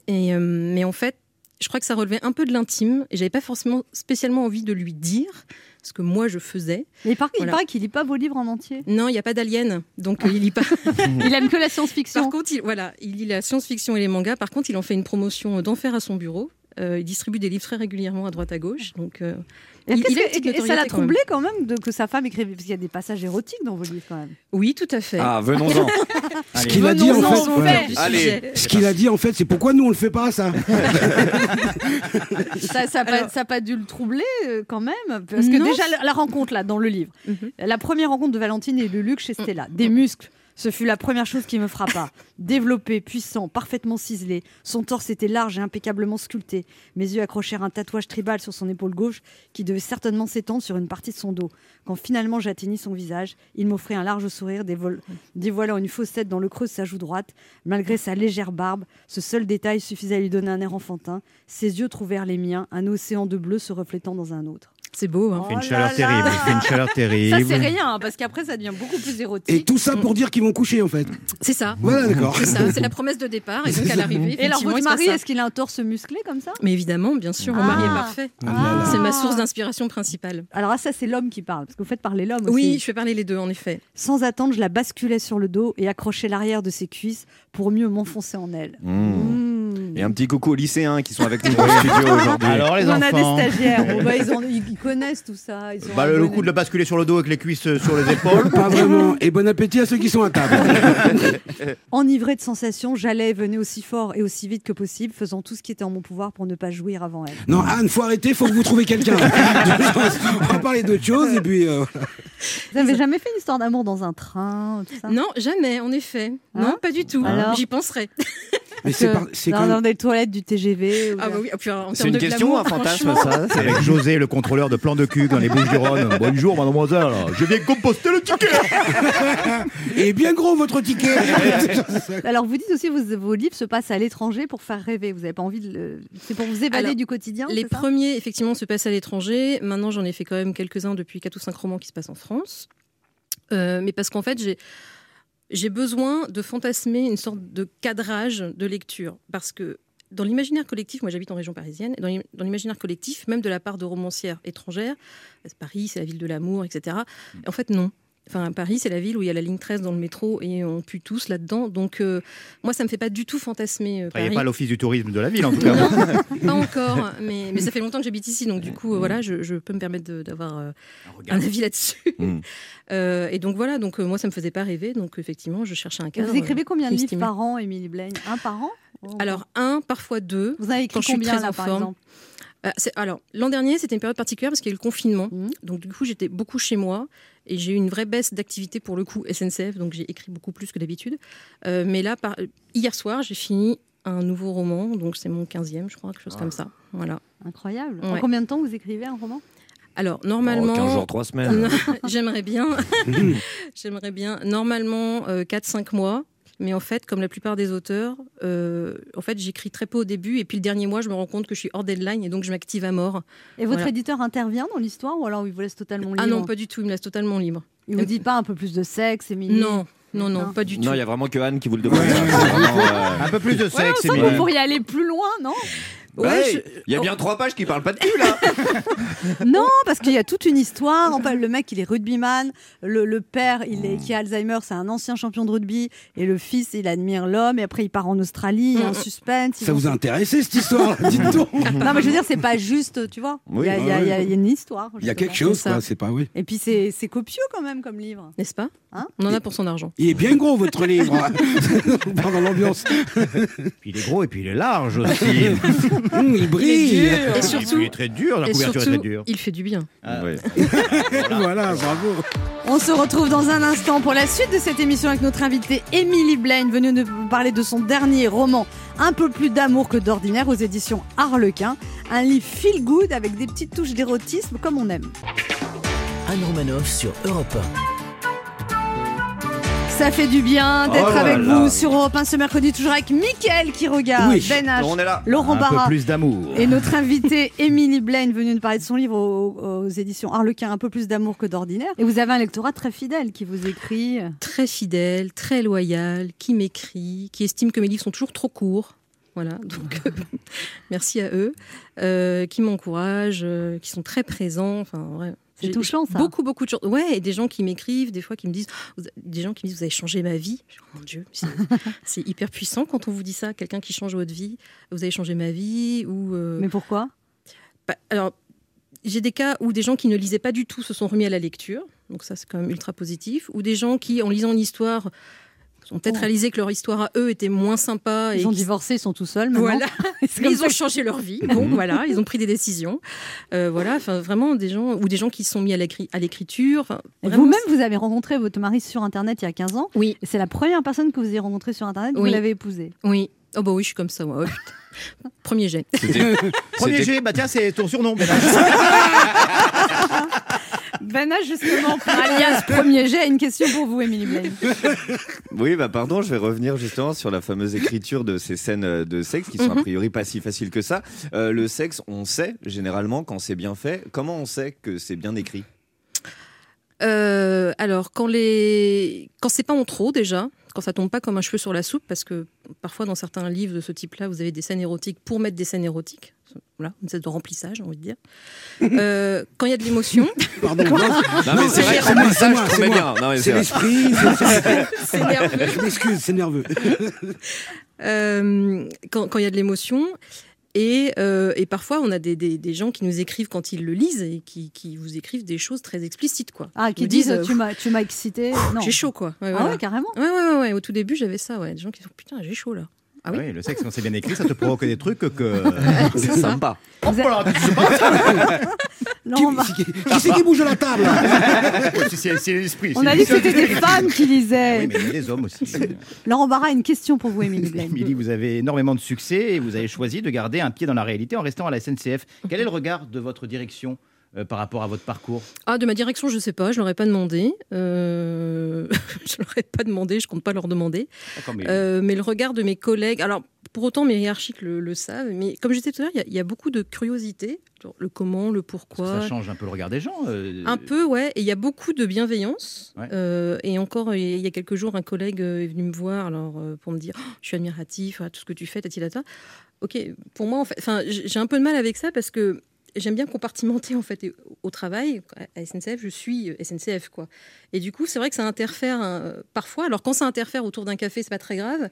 Et, euh, mais en fait, je crois que ça relevait un peu de l'intime et j'avais pas forcément spécialement envie de lui dire ce que moi je faisais. Mais il paraît, il Voilà. paraît qu'il lit pas vos livres en entier. Non, il n'y a pas d'alien, donc euh, il lit pas. Il aime que la Par science-fiction. contre, il, voilà, il lit la science-fiction et les mangas. Par contre, il en fait une promotion d'enfer à son bureau. Euh, il distribue des livres très régulièrement à droite à gauche. Donc, euh, il- qu'est-ce il a que- une petite et ça l'a notoriété quand même. troublé quand même de, que sa femme écrive parce qu'il y a des passages érotiques dans vos livres quand même. oui, tout à fait. Ah, venons-en. Ce qu'il a dit en fait, Allez. ce qu'il a dit en fait, c'est pourquoi nous on le fait pas ça. Ça ça a pas, dû le troubler euh, quand même parce que Non. déjà la, la rencontre là dans le livre, Mhm. la première rencontre de Valentine et Luluc chez Stella, des muscles. Ce fut la première chose qui me frappa. Développé, puissant, parfaitement ciselé. Son torse était large et impeccablement sculpté. Mes yeux accrochèrent un tatouage tribal sur son épaule gauche qui devait certainement s'étendre sur une partie de son dos. Quand finalement j'atteignis son visage, il m'offrit un large sourire dévoil- dévoilant une fossette dans le creux de sa joue droite. Malgré sa légère barbe, ce seul détail suffisait à lui donner un air enfantin. Ses yeux trouvèrent les miens, un océan de bleu se reflétant dans un autre. C'est beau. hein. Oh Il fait une chaleur là. terrible. Il fait une chaleur Ça, c'est rien, parce qu'après, ça devient beaucoup plus érotique. Et tout ça pour dire qu'ils vont coucher en fait. C'est ça. Voilà, d'accord. C'est ça. C'est la promesse de départ. Et donc, à l'arrivée, Et alors, votre mari, est-ce qu'il a un torse musclé comme ça? Mais évidemment, bien sûr, mon Ah. mari est parfait. Ah. C'est ma source d'inspiration principale. Alors, ah, ça, c'est l'homme qui parle, parce que vous faites parler l'homme aussi. Oui, je fais parler les deux, en effet. Sans attendre, je la basculais sur le dos et accrochais l'arrière de ses cuisses pour mieux m'enfoncer en elle. Mmh. Et un petit coucou aux lycéens qui sont avec nous dans le studio aujourd'hui. Alors les On a des stagiaires, Bon, bah, ils, ont- ils- ils connaissent tout ça. Ils ont Bah, le coup de le basculer sur le dos avec les cuisses euh, sur les épaules. Pas vraiment. Et bon appétit à ceux qui sont à table. Enivrée de sensations, j'allais et venais aussi fort et aussi vite que possible, faisant tout ce qui était en mon pouvoir pour ne pas jouir avant elle. Non, Anne, faut arrêter, faut que vous trouviez quelqu'un. On va parler d'autre chose et puis. euh, Vous n'avez jamais fait une histoire d'amour dans un train, tout ça? Non, jamais, en effet. Hein? non, pas du tout. Alors? J'y penserai. Mais c'est Que- par- c'est dans, quand dans même- des toilettes du TGV. ou Ah bah oui, et puis, en C'est termes une de question glamour, un fantasme franchement, ça Avec José, le contrôleur de plan de cul dans les Bouches du Rhône. Bonjour, mademoiselle. Je viens composter le ticket. Et bien gros votre ticket. Alors vous dites aussi que vos livres se passent à l'étranger pour faire rêver. Vous n'avez pas envie de le... C'est pour vous évader Alors, du quotidien Les c'est ça premiers, effectivement, se passent à l'étranger. Maintenant, j'en ai fait quand même quelques-uns depuis 4 ou 5 romans qui se passent en France. Euh, mais parce qu'en fait, j'ai. J'ai besoin de fantasmer une sorte de cadrage de lecture. Parce que dans l'imaginaire collectif, moi j'habite en région parisienne, dans l'im- dans l'imaginaire collectif, même de la part de romancières étrangères, Paris, c'est la ville de l'amour, etc. En fait, non. Enfin, Paris, c'est la ville où il y a la ligne 13 dans le métro et on pue tous là-dedans. Donc, euh, moi, ça me fait pas du tout fantasmer euh, Il n'y a pas l'office du tourisme de la ville en tout cas. Non, pas encore, mais, mais ça fait longtemps que j'habite ici, donc du coup, euh, voilà, je, je peux me permettre d'avoir euh, un avis là-dessus. Mm. Euh, et donc voilà, donc euh, moi, ça me faisait pas rêver, donc effectivement, je cherchais un cadre. Vous écrivez combien de livres par an, Émilie Blaine? Un par an? Alors un, parfois deux. vous avez écrit quand je suis combien très là en par forme. exemple? Euh, alors l'an dernier, c'était une période particulière parce qu'il y a eu le confinement, Mhm. donc du coup, j'étais beaucoup chez moi. Et j'ai eu une vraie baisse d'activité pour le coup SNCF, donc j'ai écrit beaucoup plus que d'habitude. Euh, mais là, par... hier soir, j'ai fini un nouveau roman, donc c'est mon 15e, je crois, quelque chose comme ça. Voilà. Incroyable. En combien de temps vous écrivez un roman? Alors, Oh, normalement. 15 jours, 3 semaines. J'aimerais bien. J'aimerais bien. Normalement, euh, 4-5 mois. Mais en fait, comme la plupart des auteurs, euh, en fait, j'écris très peu au début. Et puis le dernier mois, je me rends compte que je suis hors deadline et donc je m'active à mort. Et votre Voilà. éditeur intervient dans l'histoire ou alors il vous laisse totalement libre Ah non, pas du tout. Il me laisse totalement libre. Il vous dit pas un peu plus de sexe, Émilie Non, non, non, Non. pas du tout. Non, il y a vraiment que Anne qui vous le demande. euh, Un peu plus de Ouais, sexe, on sent que vous pourriez aller plus loin, non? Bah, Ouais, hey, je- Il y a bien trois pages qui parlent pas de cul là. Non, parce qu'il y a toute une histoire. En fait, le mec, il est rugbyman. Le, le père, il est, qui a Alzheimer, c'est un ancien champion de rugby. Et le fils, il admire l'homme. Et après, il part en Australie. Il y a un suspense. Ça vous a intéressé cette histoire Dites donc. Non, mais je veux dire, c'est pas juste, tu vois. Oui, il, y a, il y a- il y a- il y a une histoire. Il y a quelque chose, c'est ça. quoi. C'est pas oui. Et puis, c'est c'est copieux quand même comme livre. N'est-ce pas Hein On en a pour son argent. Il est bien gros votre livre. Pendant l'ambiance. Il est gros et puis il est large aussi. Hum, il brille. Et surtout, il est très dur, la couverture est très dure. il fait du bien. Ouais. voilà, bravo. On se retrouve dans un instant pour la suite de cette émission avec notre invitée Emily Blaine, venue nous parler de son dernier roman, Un peu plus d'amour que d'ordinaire, aux éditions Harlequin. Un livre feel good avec des petites touches d'érotisme comme on aime. Anne Romanoff sur Europe Ça fait du bien d'être Oh avec là. vous sur Europe 1 ce mercredi, toujours avec Mickaël qui regarde, Oui. Ben H, On est là. Laurent Un peu Barra. plus d'amour. Et notre invitée Émilie Blaine venue nous parler de son livre aux, aux éditions Harlequin, un peu plus d'amour que d'ordinaire. Et vous avez un lectorat très fidèle qui vous écrit. Très fidèle, très loyal, qui m'écrit, qui estime que mes livres sont toujours trop courts. Voilà, donc euh, merci à eux, euh, qui m'encouragent, euh, qui sont très présents. Enfin, ouais, C'est touchant, ça. Beaucoup, beaucoup de choses. Ouais, et des gens qui m'écrivent, des fois qui me disent, des gens qui me disent, vous avez changé ma vie. Oh mon Dieu, c'est- c'est hyper puissant quand on vous dit ça, quelqu'un qui change votre vie. Vous avez changé ma vie ou. euh, Mais pourquoi? bah, alors, j'ai des cas où des gens qui ne lisaient pas du tout se sont remis à la lecture, donc ça c'est quand même ultra positif, ou des gens qui, en lisant une histoire, ont peut-être Oh. réalisé que leur histoire à eux était moins sympa. Ils et ont divorcé, ils sont tout seuls maintenant. Voilà, ils ont changé leur vie. Bon, voilà, ils ont pris des décisions. Euh, voilà, enfin vraiment des gens ou des gens qui se sont mis à l'écri- à l'écriture. Vous-même, vous avez rencontré votre mari sur Internet il y a 15 ans. Oui. C'est la première personne que vous avez rencontrée sur Internet, vous Oui. l'avez épousée. Oui. Oh bah oui, je suis comme ça, moi. Oh, putain. Premier jet. Premier G, bah tiens, c'est ton surnom. Bana, justement, alias premier jet, a une question pour vous, Émilie Blaine. Oui, bah pardon, je vais revenir justement sur la fameuse écriture de ces scènes euh, de sexe qui sont a Mhm. priori pas si faciles que ça. Euh, le sexe, on sait généralement quand c'est bien fait. Comment on sait que c'est bien écrit? Euh, alors, quand, les... quand c'est pas en trop déjà, quand ça tombe pas comme un cheveu sur la soupe, parce que parfois dans certains livres de ce type-là, vous avez des scènes érotiques pour mettre des scènes érotiques. Voilà, une espèce de remplissage, j'ai envie de dire. Euh, quand il y a de l'émotion, Pardon. Non, mais c'est vrai, c'est moi, ça, c'est je moi, trouvais c'est moi. Non, c'est l'esprit. c'est- nerveux. Je m'excuse, c'est nerveux. Euh, quand il y a de l'émotion. Et, euh, et parfois, on a des, des- des gens qui nous écrivent quand ils le lisent et qui, qui vous écrivent des choses très explicites. Quoi. Ah, qui disent, euh, tu m'as, tu m'as excité. J'ai chaud, quoi. Ouais, Ah voilà. ouais, carrément. Ouais, ouais, ouais. Au tout début, j'avais ça, ouais. Des gens qui disent Putain, j'ai chaud là. Ah oui Oui, le sexe, quand c'est bien écrit, ça te provoque des trucs que. C'est sympa. Hop là, tu sais pas Non, on, va- Qui, c'est qui bouge à la table Ouais, c'est- l'esprit. on a dit que c'était des femmes qui lisaient. Oui, mais il y a des hommes aussi. Laurent Barra a une question pour vous, Émilie Blaine. Émilie, vous avez énormément de succès et vous avez choisi de garder un pied dans la réalité en restant à la SNCF. Quel est le regard de votre direction euh, par rapport à votre parcours Ah, de ma direction, je sais pas, je leur ai pas demandé. Euh, je leur ai pas demandé, je compte pas leur demander. Mais Euh, mais le regard de mes collègues, alors pour autant mes hiérarchiques le, le savent, mais comme je disais tout à l'heure, il y a- il y, a beaucoup de curiosité, le comment, le pourquoi. ça change un peu le regard des gens. euh, Un peu, ouais. Et il y a beaucoup de bienveillance. Ouais. Euh, et encore, il y a quelques jours, un collègue euh, est venu me voir alors, euh, pour me dire Oh, Je suis admiratif, à tout ce que tu fais, tati tata. Ok, pour moi, en fait, j'ai un peu de mal avec ça parce que j'aime bien compartimenter en fait au travail à SNCF je suis SNCF quoi et du coup c'est vrai que ça interfère hein, parfois alors quand ça interfère autour d'un café c'est pas très grave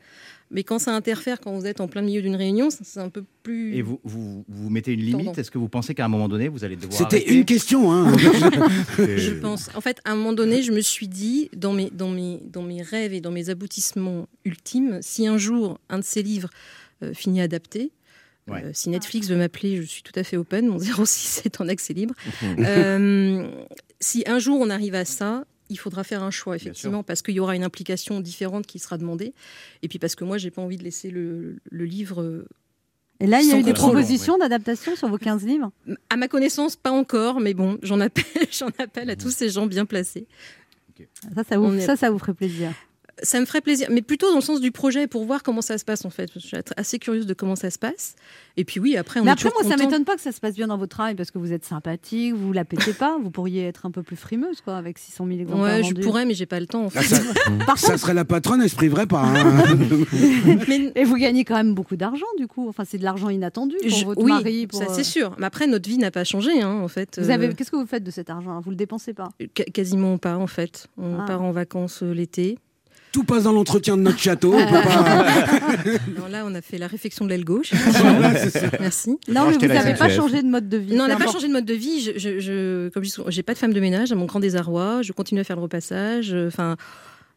mais quand ça interfère quand vous êtes en plein milieu d'une réunion c'est un peu plus Et vous, vous, vous mettez une limite? Est-ce que vous pensez qu'à un moment donné, vous allez devoir. C'était une question. Hein. Je pense. En fait, à un moment donné, je me suis dit, dans mes, dans mes, dans mes rêves et dans mes aboutissements ultimes, si un jour un de ces livres euh, finit adapté, Ouais. euh, si Netflix veut m'appeler, je suis tout à fait open. Mon 06 est en accès libre. Euh, si un jour on arrive à ça, il faudra faire un choix, effectivement, parce qu'il y aura une implication différente qui sera demandée. Et puis parce que moi, j'ai pas envie de laisser le, le livre Et là, il y a eu des propositions d'adaptation sur vos 15 livres? À ma connaissance, pas encore, mais bon, j'en appelle, j'en appelle à tous ces gens bien placés. ça ça, vous, On est- ça, ça vous ferait plaisir. Ça me ferait plaisir, mais plutôt dans le sens du projet pour voir comment ça se passe en fait. Je suis assez curieuse de comment ça se passe. Et puis oui, après on Mais est après, moi, ça content. m'étonne pas que ça se passe bien dans votre travail parce que vous êtes sympathique, vous la pétez pas, vous pourriez être un peu plus frimeuse quoi, avec 600 000 exemplaires Ouais, je vendus. pourrais, mais j'ai pas le temps en fait. Ah, ça, Par ça contre, serait la patronne, elle se priverait pas. hein. Mais- et vous gagnez quand même beaucoup d'argent du coup. Enfin, c'est de l'argent inattendu pour je- votre oui, mari. Pour, ça euh, c'est sûr. Mais après, notre vie n'a pas changé, hein, en fait. Vous avez, Euh, qu'est-ce que vous faites de cet argent Vous le dépensez pas? Quasiment pas, en fait. On Ah. part en vacances euh, l'été. Tout passe dans l'entretien de notre château. on peut pas- Non, là, on a fait la réflexion de l'aile gauche. Merci. Non, mais vous n'avez pas changé de mode de vie. Non, on n'a pas changé de mode de vie. Je, je, je- comme je dis souvent, j'ai pas de femme de ménage, à mon grand désarroi. Je continue à faire le repassage. euh, Enfin.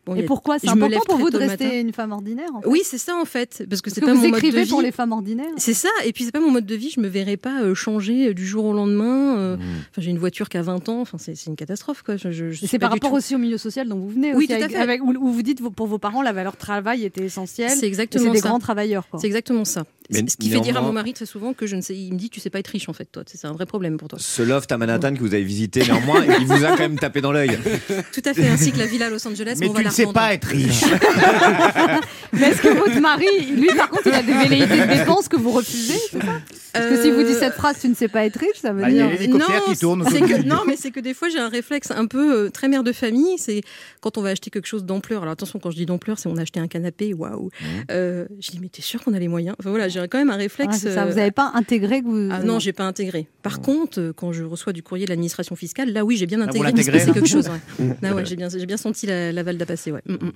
Bon, Et pourquoi C'est important pour vous de rester une femme ordinaire en fait Oui, c'est ça en fait, parce que c'est que pas vous mon mode de écrivez vie. pour les femmes ordinaires. C'est ça, et puis c'est pas mon mode de vie, je me verrais pas euh, changer euh, du jour au lendemain. euh, Enfin, j'ai une voiture qui a 20 ans, enfin, c'est c'est une catastrophe quoi. Je, je- c'est par rapport tout- aussi au milieu social dont vous venez. Oui, aussi, tout à fait. avec- où, vous dites pour vos parents la valeur travail était essentielle. C'est Et c'est exactement des ça. grands travailleurs. C'est exactement ça. Mais Ce qui fait dire à mon mari très souvent que je ne sais, il me dit tu sais pas être riche en fait toi, c'est un vrai problème pour toi. Ce loft à Manhattan que vous avez visité, néanmoins, il vous a quand même tapé dans l'œil. Tout à fait, ainsi que la villa à Los Angeles. Mais tu ne sais revendre. pas être riche. Mais est-ce que votre mari, lui par contre, il a des velléités de dépenses que vous refusez c'est ça? Parce que si vous dites Euh, cette phrase, tu ne sais pas être riche, ça veut Bah, il y a dire. l'hélicoptère qui tourne c'est autour que, du- non, mais c'est que des fois j'ai un réflexe un peu euh, très mère de famille. C'est quand on va acheter quelque chose d'ampleur. Alors attention, quand je dis d'ampleur, c'est on a acheté un canapé, waouh. Mmh. Euh, je dis mais t'es sûr qu'on a les moyens? Enfin, Voilà, j'ai quand même un Ouais, réflexe. c'est ça. euh, Vous n'avez pas intégré que vous. Ah non, j'ai pas intégré. Par contre, euh, quand je reçois du courrier de l'administration fiscale, là oui, j'ai bien vous intégré qu'il se l'intégrez passait quelque chose. ouais. Ah ouais, j'ai bien, j'ai bien senti la, la valde à passer. Ouais. Mm, mm.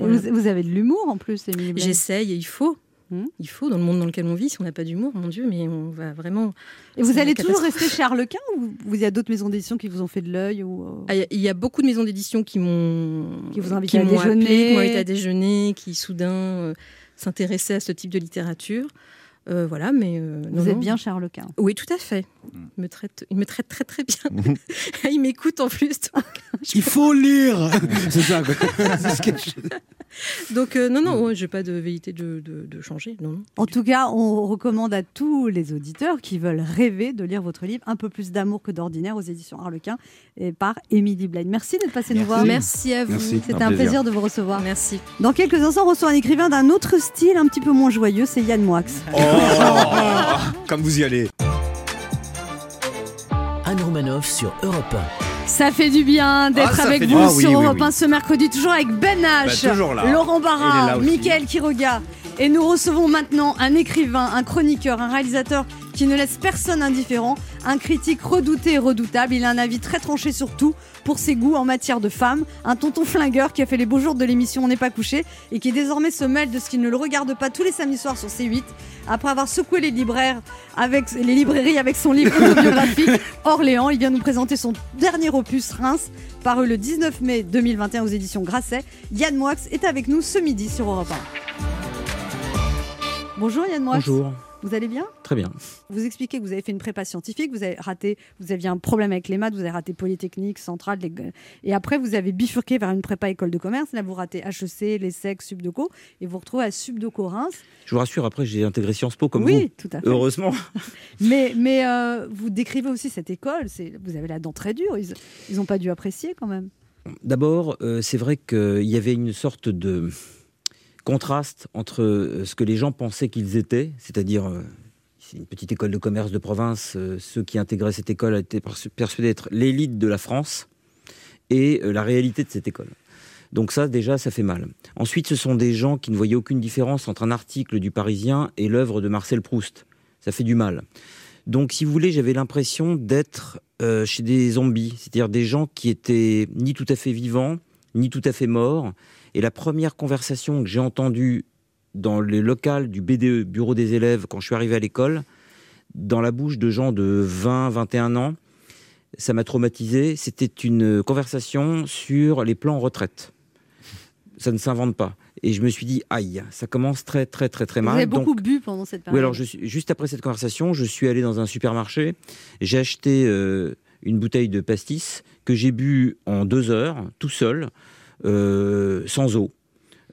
Vous, vous avez de l'humour en plus, Émilie. J'essaye et il faut. Hmm. Il faut, dans le monde dans lequel on vit, si on n'a pas d'humour, mon Dieu, mais on va vraiment. Et vous allez toujours rester chez Harlequin ou vous- il y a d'autres maisons d'édition qui vous ont fait de l'œil ou... euh, Ah, Il y a- il y a beaucoup de maisons d'édition qui m'ont Qui vous invitent à appelé, déjeuner. qui m'ont invité à déjeuner, qui soudain euh, s'intéressaient à ce type de littérature. Euh, voilà, mais euh, non, Vous êtes non. bien chez Harlequin. Oui, tout à fait. Il me traite, il me traite très très bien. il m'écoute en plus. donc- Il faut lire C'est ça, quoi. C'est ce que je- Donc euh, non, non, ouais, j'ai pas de velléité de, de, de changer. Non, non. En tout cas, on recommande à tous les auditeurs qui veulent rêver de lire votre livre Un peu plus d'amour que d'ordinaire aux éditions Harlequin et par Émilie Blaine. Merci d'être passé nous voir. Merci à vous. Merci. C'était Un un plaisir. plaisir de vous recevoir. Merci. Dans quelques instants, on reçoit un écrivain d'un autre style, un petit peu moins joyeux, c'est Yann Moix. Oh, comme vous y allez. Anne Romanoff sur Europe Ça fait du bien d'être Ah, avec vous bien. sur Ah oui, oui, Europe oui. 1 ce mercredi, toujours avec Ben H, Bah, toujours là. Laurent Barra. Mickaël Quiroga. Et nous recevons maintenant un écrivain, un chroniqueur, un réalisateur qui ne laisse personne indifférent, un critique redouté et redoutable. Il a un avis très tranché sur tout pour ses goûts en matière de femmes, un tonton flingueur qui a fait les beaux jours de l'émission On n'est pas couché et qui désormais se mêle de ce qui ne le regarde pas tous les samedis soirs sur C8 après avoir secoué les libraires avec les librairies avec son livre autobiographique Orléans. Il vient nous présenter son dernier opus Reims paru le 19 mai 2021 aux éditions Grasset. Yann Moix est avec nous ce midi sur Europe 1. Bonjour Yann Moix. Bonjour, Vous allez bien? Très bien. Vous expliquez que vous avez fait une prépa scientifique, vous avez raté, vous aviez un problème avec les maths, vous avez raté Polytechnique, Centrale, les- et après vous avez bifurqué vers une prépa école de commerce. Là, vous ratez HEC, l'ESSEC, Subdeco, et vous retrouvez à Subdeco Reims. Je vous rassure, après j'ai intégré Sciences Po comme oui, tout à vous. fait. Heureusement. Mais, mais euh, vous décrivez aussi cette école. C'est, vous avez la dent très dure. Ils n'ont pas dû apprécier quand même. D'abord, euh, c'est vrai qu'il y avait une sorte de contraste entre euh, ce que les gens pensaient qu'ils étaient, c'est-à-dire euh, une petite école de commerce de province, euh, ceux qui intégraient cette école étaient persuadés d'être l'élite de la France, et la réalité de cette école. Donc ça, déjà, ça fait mal. Ensuite, ce sont des gens qui ne voyaient aucune différence entre un article du Parisien et l'œuvre de Marcel Proust. Ça fait du mal. Donc, si vous voulez, j'avais l'impression d'être chez des zombies, c'est-à-dire des gens qui étaient ni tout à fait vivants, ni tout à fait morts. Et la première conversation que j'ai entendue dans le local du BDE, Bureau des élèves, quand je suis arrivé à l'école, dans la bouche de gens de 20, 21 ans, ça m'a traumatisé. C'était une conversation sur les plans retraite. Ça ne s'invente pas. Et je me suis dit, aïe, ça commence très, très, très, très Vous mal. avez Donc- beaucoup bu pendant cette période. oui, alors je juste après cette conversation, je suis allé dans un supermarché, j'ai acheté euh, une bouteille de pastis que j'ai bu en deux heures, tout seul, sans eau.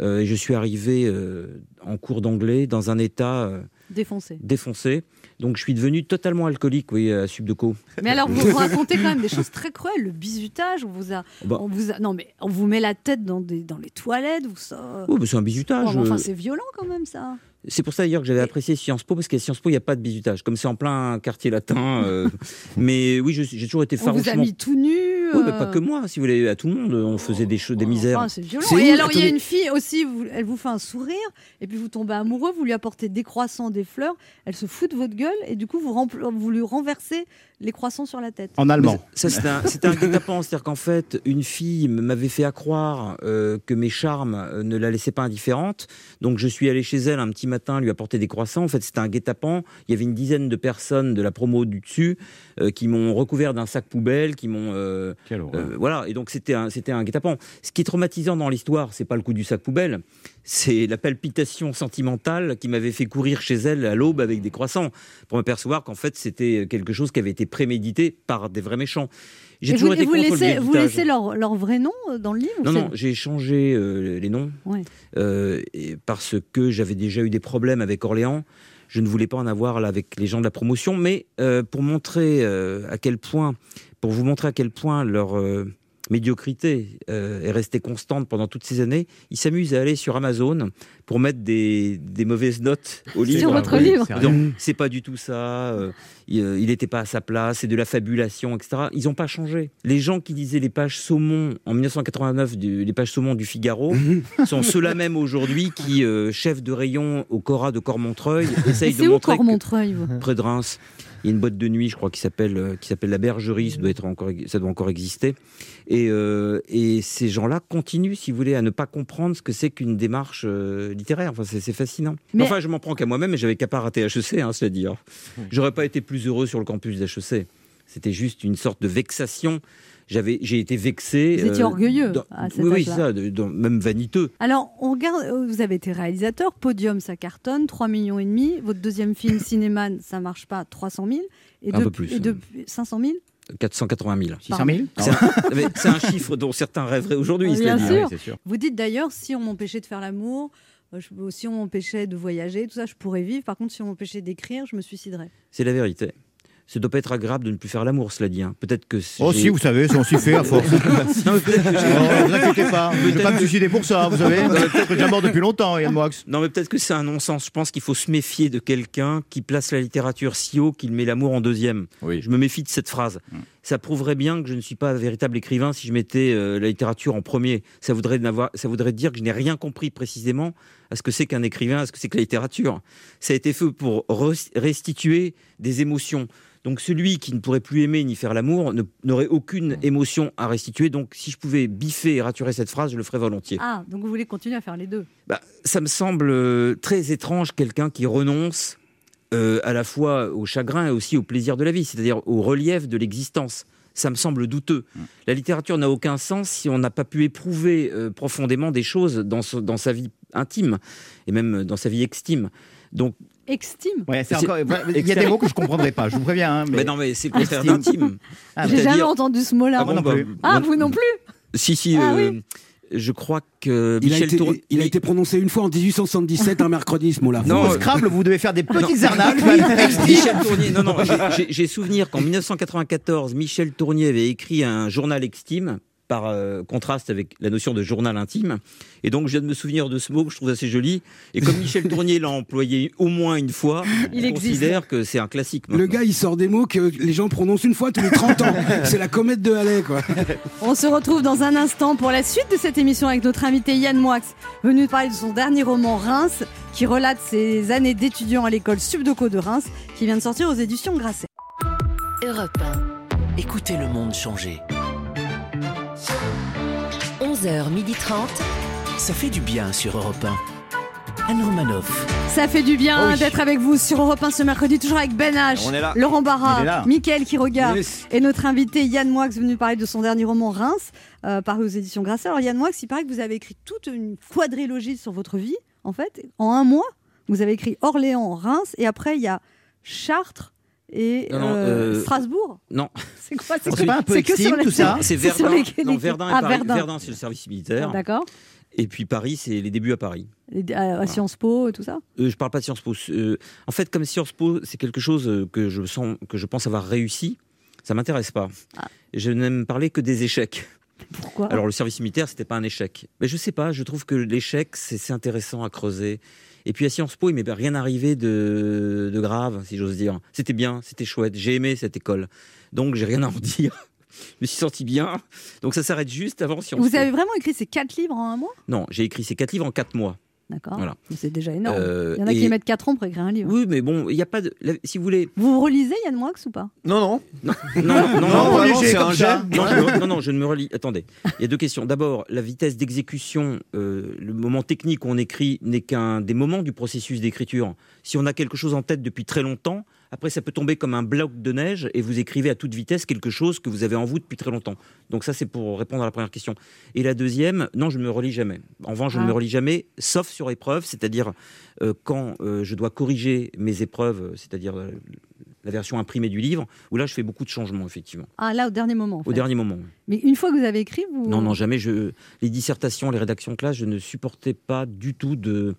Euh, et je suis arrivé euh, en cours d'anglais dans un état euh, Défoncé. défoncé. Donc je suis devenu totalement alcoolique, oui, à Subdeco. Mais alors, vous, vous racontez quand même des choses très cruelles. Le bizutage, on vous a, Bah. on vous a- non mais on vous met la tête dans, des, dans les toilettes, vous ça. Oh, bah, c'est un bizutage. Oh, enfin, euh, c'est violent quand même ça. C'est pour ça d'ailleurs que j'avais apprécié Sciences Po, parce qu'à Sciences Po, il n'y a pas de bizutage, comme c'est en plein quartier latin. euh, mais oui, j'ai toujours été On vous a farouchement mis tout nu. Oui, mais euh, pas que moi, si vous voulez, à tout le monde, on faisait des, choses, des misères. Enfin, c'est violent. Et alors, il y a une fille aussi, vous- elle vous fait un sourire, et puis vous tombez amoureux, vous lui apportez des croissants, des fleurs, elle se fout de votre gueule, et du coup, vous, vous lui renversez les croissants sur la tête. En allemand. Ça, c'était un, c'était un guet-apens. C'est-à-dire qu'en fait, une fille m'avait fait accroire euh, que mes charmes euh, ne la laissaient pas indifférente. Donc, je suis allé chez elle un petit matin lui apporter des croissants. En fait, c'était un guet-apens. Il y avait une dizaine de personnes de la promo du dessus euh, qui m'ont recouvert d'un sac poubelle, qui m'ont. euh, euh, voilà. Et donc, c'était un, c'était un guet-apens. Ce qui est traumatisant dans l'histoire, c'est pas le coup du sac poubelle. C'est la palpitation sentimentale qui m'avait fait courir chez elle à l'aube avec des croissants pour m'apercevoir qu'en fait c'était quelque chose qui avait été prémédité par des vrais méchants. J'ai vous, été le laissez, vous laissez leur, leur vrai nom euh, dans le livre Non, non, j'ai changé euh, les noms Ouais. euh, et parce que j'avais déjà eu des problèmes avec Orléans. Je ne voulais pas en avoir là avec les gens de la promotion, mais euh, pour montrer euh, à quel point, pour vous montrer à quel point leur euh, médiocrité euh, est restée constante pendant toutes ces années, ils s'amusent à aller sur Amazon pour mettre des, des mauvaises notes au Sur livre. votre livre. c'est c'est pas du tout ça. euh, il euh, il n'était pas à sa place. C'est de la fabulation, etc. Ils n'ont pas changé. Les gens qui lisaient les pages saumon en 1989, du- les pages saumon du Figaro, sont ceux-là même aujourd'hui qui, euh, chef de rayon au Cora de Cormontreuil, essayent de c'est où montrer que- Cormontreuil vous? près de Reims. Il y a une boîte de nuit, je crois, qui s'appelle euh, qui s'appelle la Bergerie. Ça doit être encore, ça doit encore exister. Et, euh, et ces gens-là continuent, si vous voulez, à ne pas comprendre ce que c'est qu'une démarche euh, littéraire. Enfin, c'est fascinant. Mais- Enfin, je m'en prends qu'à moi-même, mais j'avais qu'à pas rater HEC, hein, cela dit. hein. J'aurais pas été plus heureux sur le campus d'HEC. C'était juste une sorte de vexation. J'avais, j'ai été vexé. Vous étiez euh, orgueilleux dans- à cet oui, oui, ça, de- dans- même vaniteux. Alors, on regarde, euh, vous avez été réalisateur, Podium, ça cartonne, 3 millions et demi. Votre deuxième film, Cinéman, ça marche pas, 300 000. Et Un peu plus, Et depuis 500 000 480 000. 600 000 C'est un, mais c'est un chiffre dont certains rêveraient aujourd'hui. Bien dit, sûr. c'est sûr. Vous dites d'ailleurs, si on m'empêchait de faire l'amour, euh, si on m'empêchait de voyager, tout ça, je pourrais vivre. Par contre, si on m'empêchait d'écrire, je me suiciderais. C'est la vérité. Ça doit pas être agréable de ne plus faire l'amour, cela dit. hein. Peut-être que. Oh si, vous savez, ça on s'y fait à force. Non, mais peut-être que vous inquiétez pas, je vais pas me suicider pour ça, vous savez. Je suis déjà mort depuis longtemps, Yann Moix. Non, mais peut-être que c'est un non-sens. Je pense qu'il faut se méfier de quelqu'un qui place la littérature si haut qu'il met l'amour en deuxième. Oui. Je me méfie de cette phrase. Ça prouverait bien que je ne suis pas un véritable écrivain si je mettais euh, la littérature en premier. Ça voudrait, ça voudrait dire que je n'ai rien compris précisément à ce que c'est qu'un écrivain, à ce que c'est que la littérature. Ça a été fait pour res- restituer des émotions. Donc celui qui ne pourrait plus aimer ni faire l'amour n'aurait aucune émotion à restituer. Donc si je pouvais biffer et raturer cette phrase, je le ferais volontiers. Ah, donc vous voulez continuer à faire les deux? Bah, ça me semble euh, très étrange quelqu'un qui renonce euh, à la fois au chagrin et aussi au plaisir de la vie, c'est-à-dire au relief de l'existence. Ça me semble douteux. La littérature n'a aucun sens si on n'a pas pu éprouver euh, profondément des choses dans, ce- dans sa vie intime et même dans sa vie extime. Donc, Extime Ouais, c'est C'est- encore... Il y a des mots que je comprendrai pas, je vous préviens. hein, mais mais... non, mais c'est le contraire Extime. d'intime. Ah, J'ai c'est-à-dire- jamais entendu ce mot-là. Ah bon, non bah, plus. Ah, vous non plus Si, si. Ah euh, Je crois que Il a, Michel été, Tour- il a été prononcé une fois en 1877, un mercredi, ce mot-là. Non, Au euh, Scrabble, vous devez faire des petites arnaques. Michel Tournier, non, non, j'ai souvenir qu'en 1994, Michel Tournier avait écrit un journal extime par euh, contraste avec la notion de journal intime. Et donc, je viens de me souvenir de ce mot que je trouve assez joli. Et comme Michel Tournier l'a employé au moins une fois, Il considère que c'est un classique. Le gars, il sort des mots que les gens prononcent une fois tous les 30 ans. C'est la comète de Halley, quoi. On se retrouve dans un instant pour la suite de cette émission avec notre invité Yann Moix, venu parler de son dernier roman Reims, qui relate ses années d'étudiant à l'école Subdeco de Reims, qui vient de sortir aux éditions Grasset. Europe 1. Écoutez le monde changer. 11h30. Ça fait du bien sur Europe 1. Anne Romanoff. Ça fait du bien Oh oui. d'être avec vous sur Europe 1 ce mercredi, toujours avec Ben H, On est là. Laurent Barra. Mickaël qui regarde, Yes. et notre invité Yann Moix, venu parler de son dernier roman Reims, euh, paru aux éditions Grasset. Alors Yann Moix, il paraît que vous avez écrit toute une quadrilogie sur votre vie, en fait, en un mois. Vous avez écrit Orléans, Reims, et après il y a Chartres et Non, non, euh, euh, Strasbourg. Non, C'est quoi C'est pas un peu que extime, les- tout ça c'est Verdun. les- Non, Verdun, et Ah, Paris. Verdun. Verdun, c'est le service militaire. D'accord. Et puis Paris, c'est les débuts à Paris. À Sciences Po tout ça. Euh, je parle pas de Sciences Po. Euh, en fait, comme Sciences Po, c'est quelque chose que je sens, que je pense avoir réussi. Ça m'intéresse pas. Ah. Je n'aime parler que des échecs. Pourquoi? Alors le service militaire, c'était pas un échec. Mais je sais pas. Je trouve que l'échec, c'est intéressant à creuser. Et puis à Sciences Po, il m'est rien arrivé de, de grave, si j'ose dire. C'était bien, c'était chouette. J'ai aimé cette école. Donc j'ai rien à en dire. Je me suis senti bien. Donc ça s'arrête juste avant Sciences Vous Po. avez vraiment écrit ces quatre livres en un mois? Non, j'ai écrit ces quatre livres en quatre mois. D'accord. Voilà. C'est déjà énorme. Euh, Il y en a et- qui mettent 4 ans pour écrire un livre. Oui, mais bon, il n'y a pas de. la- Si vous voulez. Vous vous relisez Yann Moix ou pas? Non, non. Non, non, non, Non, non, c'est un jet. non, je, non, non, je ne me relis. Attendez, il y a deux questions. D'abord, la vitesse d'exécution, euh, le moment technique où on écrit n'est qu'un des moments du processus d'écriture. Si on a quelque chose en tête depuis très longtemps, après ça peut tomber comme un bloc de neige et vous écrivez à toute vitesse quelque chose que vous avez en vous depuis très longtemps. Donc ça, c'est pour répondre à la première question. Et la deuxième, non, je ne me relis jamais. En revanche, je ne Ah. me relis jamais, sauf sur épreuve, c'est-à-dire euh, quand euh, je dois corriger mes épreuves, c'est-à-dire euh, la version imprimée du livre, où là, je fais beaucoup de changements, effectivement. Ah là, au dernier moment. en Au dernier moment. Mais une fois que vous avez écrit, vous. Non, non, jamais. Je, les dissertations, les rédactions de classe, je ne supportais pas du tout de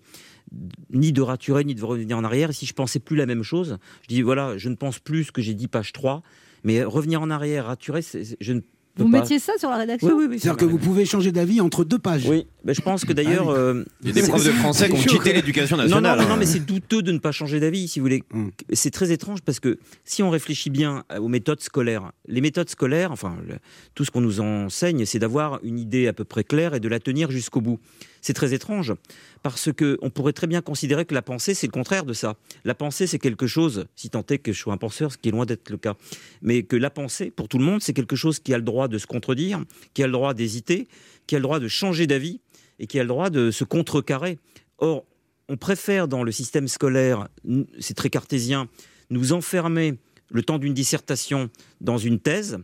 ni de raturer, ni de revenir en arrière. Et si je pensais plus la même chose, je dis voilà, je ne pense plus ce que j'ai dit page 3, mais revenir en arrière, raturer, c'est- c'est- je ne peux Vous pas. mettiez ça sur la rédaction Oui, oui, oui. C'est-à-dire que vous pouvez changer d'avis entre deux pages. Oui, Je pense que d'ailleurs. euh, Il y a des profs de français qui ont quitté l'éducation nationale. Non, non, non, hein. mais c'est douteux de ne pas changer d'avis, si vous voulez. C'est très étrange parce que si on réfléchit bien aux méthodes scolaires, les méthodes scolaires, enfin, le- tout ce qu'on nous enseigne, c'est d'avoir une idée à peu près claire et de la tenir jusqu'au bout. C'est très étrange parce que on pourrait très bien considérer que la pensée, c'est le contraire de ça. La pensée, c'est quelque chose, si tant est que je sois un penseur, ce qui est loin d'être le cas, mais que la pensée, pour tout le monde, c'est quelque chose qui a le droit de se contredire, qui a le droit d'hésiter, qui a le droit de changer d'avis et qui a le droit de se contrecarrer. Or, on préfère dans le système scolaire, c'est très cartésien, nous enfermer le temps d'une dissertation dans une thèse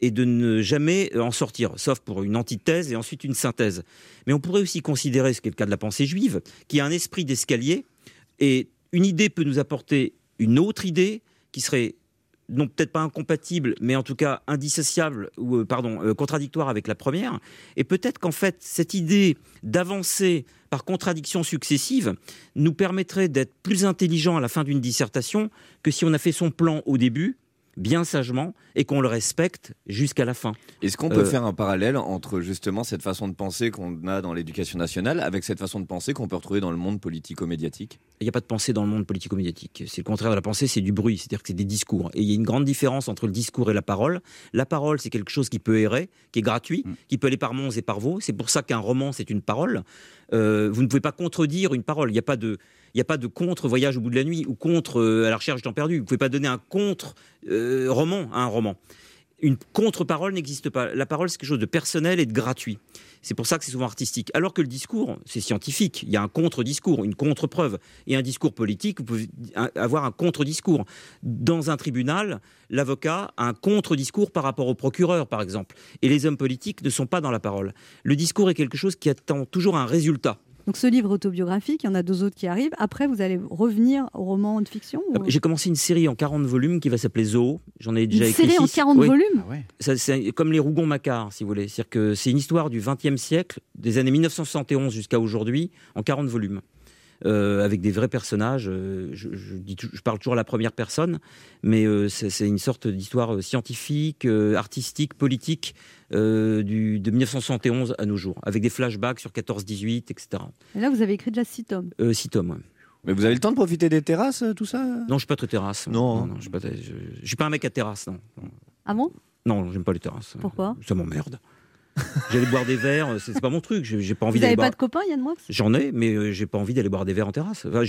et de ne jamais en sortir, sauf pour une antithèse et ensuite une synthèse. Mais on pourrait aussi considérer, ce qui est le cas de la pensée juive, qu'il y a un esprit d'escalier et une idée peut nous apporter une autre idée qui serait non peut-être pas incompatible, mais en tout cas indissociable ou euh, pardon euh, contradictoire avec la première. Et peut-être qu'en fait cette idée d'avancer par contradictions successives nous permettrait d'être plus intelligent à la fin d'une dissertation que si on a fait son plan au début bien sagement et qu'on le respecte jusqu'à la fin. Est-ce qu'on peut Euh, faire un parallèle entre justement cette façon de penser qu'on a dans l'éducation nationale avec cette façon de penser qu'on peut retrouver dans le monde politico-médiatique? Il n'y a pas de pensée dans le monde politico-médiatique. C'est le contraire de la pensée, c'est du bruit, c'est-à-dire que c'est des discours. Et il y a une grande différence entre le discours et la parole. La parole, c'est quelque chose qui peut errer, qui est gratuit, qui peut aller par monts et par veaux. C'est pour ça qu'un roman, c'est une parole. Euh, vous ne pouvez pas contredire une parole. Il n'y a pas de, il n'y a pas de contre Voyage au bout de la nuit ou contre euh, À la recherche du temps perdu. Vous ne pouvez pas donner un contre euh, à un roman. Une contre-parole n'existe pas. La parole, c'est quelque chose de personnel et de gratuit. C'est pour ça que c'est souvent artistique. Alors que le discours, c'est scientifique. Il y a un contre-discours, une contre-preuve. Et un discours politique, vous pouvez avoir un contre-discours. Dans un tribunal, l'avocat a un contre-discours par rapport au procureur, par exemple. Et les hommes politiques ne sont pas dans la parole. Le discours est quelque chose qui attend toujours un résultat. Donc ce livre autobiographique, il y en a deux autres qui arrivent. Après, vous allez revenir au roman de fiction ou- J'ai commencé une série en 40 volumes qui va s'appeler Zoo. J'en ai déjà Une écrit série en six. 40 Oui. volumes Ça, c'est comme les Rougon-Macquart, si vous voulez. C'est-à-dire que c'est une histoire du XXe siècle, des années 1971 jusqu'à aujourd'hui, en 40 volumes. Euh, avec des vrais personnages. euh, je, je dis tou- je parle toujours à la première personne, mais euh, c'est une sorte d'histoire scientifique, euh, artistique, politique euh, du, de 1971 à nos jours, avec des flashbacks sur 14-18, etc. Et là, vous avez écrit déjà six tomes. Euh, six tomes, ouais. Mais vous avez le temps de profiter des terrasses, tout ça? Non, je suis pas très terrasse. Non. non, non, je suis je suis pas un mec à terrasse, non. Ah bon? Non, j'aime pas les terrasses. Pourquoi? Ça m'emmerde. J'allais boire des verres, c'est c'est pas mon truc. J'ai pas envie Vous d'aller n'avez boire. pas de copain, Yann Moix? J'en ai, mais euh, j'ai pas envie d'aller boire des verres en terrasse. Enfin,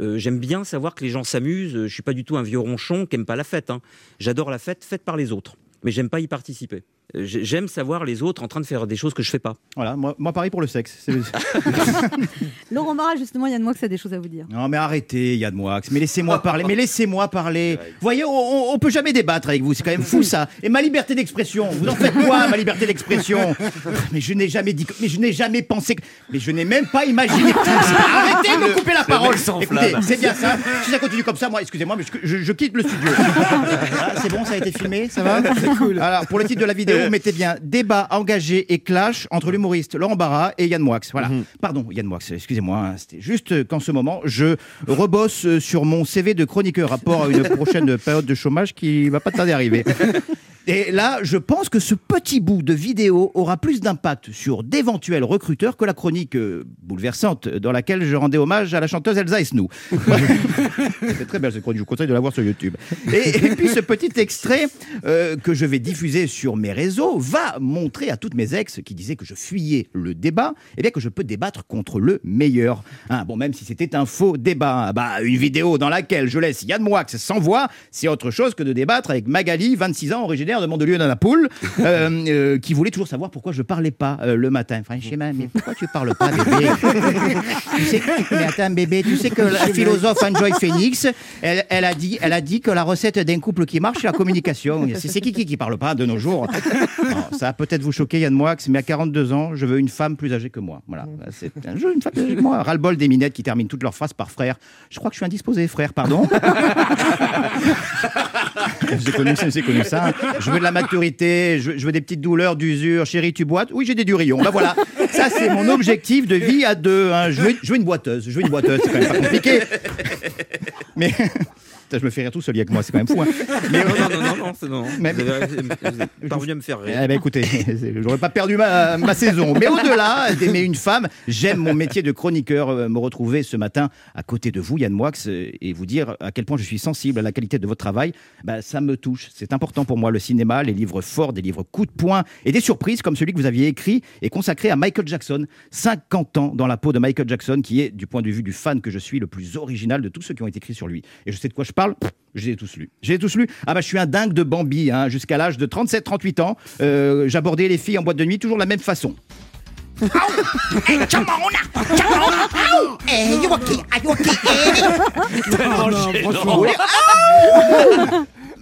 euh, J'aime bien savoir que les gens s'amusent. Euh, Je suis pas du tout un vieux ronchon qui aime pas la fête. hein. J'adore la fête faite par les autres, mais j'aime pas y participer. J'ai- J'aime savoir les autres en train de faire des choses que je fais pas. Voilà, moi, moi pareil pour le sexe. Laurent Barra, justement, Yann Moix a des choses à vous dire. Non mais arrêtez, Yann Moix. Mais laissez-moi parler. Mais laissez-moi parler. Vous voyez, on, on- peut jamais débattre avec vous. C'est quand même fou ça. Et ma liberté d'expression. Vous en faites quoi, ma liberté d'expression? Mais je n'ai jamais dit. Mais je n'ai jamais pensé. que- Mais je n'ai même pas imaginé. Arrêtez de me couper la le parole. Écoutez, c'est bien ça. Si ça continue comme ça, moi, excusez-moi, mais je, je- je quitte le studio. Ah, c'est bon, ça a été filmé, ça va? C'est cool. Alors pour le titre de la vidéo, mettez bien débat engagé et clash entre l'humoriste Laurent Barra et Yann Moix. Voilà. Pardon, Yann Moix. Excusez-moi. hein, C'était juste qu'en ce moment, je rebosse euh, sur mon CV de chroniqueur rapport à une prochaine période de chômage qui va pas tarder à arriver. Et là, je pense que ce petit bout de vidéo aura plus d'impact sur d'éventuels recruteurs que la chronique euh, bouleversante dans laquelle je rendais hommage à la chanteuse Elsa Esnou. C'est très belle cette chronique, je vous conseille de la voir sur YouTube. Et, et puis ce petit extrait euh, que je vais diffuser sur mes réseaux va montrer à toutes mes ex qui disaient que je fuyais le débat, et bien que je peux débattre contre le meilleur. Hein, bon, même si c'était un faux débat, bah, une vidéo dans laquelle je laisse Yann Moix sans voix, c'est autre chose que de débattre avec Magali, 26 ans, originaire de Mandelieu dans la poule, euh, euh, qui voulait toujours savoir pourquoi je parlais pas euh, le matin. Franchement, mais pourquoi tu parles pas, bébé? Tu sais, tu sais que la philosophe Enjoy Phoenix, elle, a dit, elle a dit que la recette d'un couple qui marche, c'est la communication. C'est qui qui parle pas de nos jours? Ça va peut-être vous choquer, Yann Moix, mais à 42 ans, je veux une femme plus âgée que moi. Voilà, c'est un jeu, une femme plus âgée que moi. Ras-le-bol des minettes qui terminent toutes leurs phrases par frère. Je crois que je suis indisposé, frère, pardon? J'ai connu ça, connu ça. Je veux de la maturité, je veux, des petites douleurs d'usure. Chérie, tu boites Oui, j'ai des durillons. Bah voilà, ça c'est mon objectif de vie à deux. hein. Je, veux, je veux une boiteuse, je veux une boiteuse, c'est quand même pas compliqué. Mais Putain, Je me fais rire tout seul avec moi, c'est quand même fou. hein. Mais, Non, non, non, non, c'est non. Mais- Vous avez vous êtes parvenu à me faire rire. Eh ben écoutez, j'aurais pas perdu ma, ma saison. Mais au-delà d'aimer une femme, j'aime mon métier de chroniqueur. euh, Me retrouver ce matin à côté de vous, Yann Moix, euh, et vous dire à quel point je suis sensible à la qualité de votre travail. Bah, ça me touche. C'est important pour moi, le cinéma, les livres forts, des livres coup de poing et des surprises comme celui que vous aviez écrit et consacré à Michael Jackson. 50 ans dans la peau de Michael Jackson, qui est, du point de vue du fan que je suis, le plus original de tous ceux qui ont été écrits sur lui. Et je sais de quoi je parle. Je les ai tous lus. J'ai tous lus. Ah bah je suis un dingue de Bambi, hein, jusqu'à l'âge de 37-38 ans. Euh, J'abordais les filles en boîte de nuit toujours de la même façon.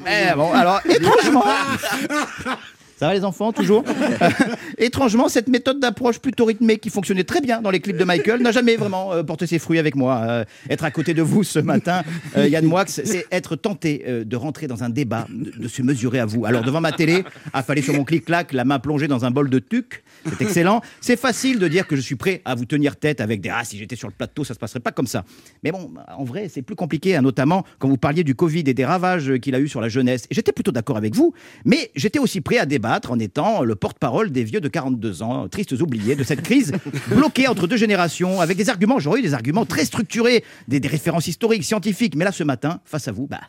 Eh, bon, alors, étrangement. Ça va les enfants, toujours Étrangement, cette méthode d'approche plutôt rythmée qui fonctionnait très bien dans les clips de Michael n'a jamais vraiment euh, porté ses fruits avec moi. Euh, être à côté de vous ce matin, euh, Yann Moix, c'est être tenté euh, de rentrer dans un débat, de, de se mesurer à vous. Alors devant ma télé, affalé sur mon clic-clac, la main plongée dans un bol de tuc, c'est excellent. C'est facile de dire que je suis prêt à vous tenir tête avec des ah si j'étais sur le plateau, ça se passerait pas comme ça. Mais bon, en vrai, c'est plus compliqué, hein, notamment quand vous parliez du Covid et des ravages qu'il a eu sur la jeunesse. Et j'étais plutôt d'accord avec vous, mais j'étais aussi prêt à débattre en étant le porte-parole des vieux de 42 ans, tristes oubliés de cette crise bloquée entre deux générations, avec des arguments, j'aurais eu des arguments très structurés, des, des références historiques, scientifiques. Mais là, ce matin, face à vous, bah,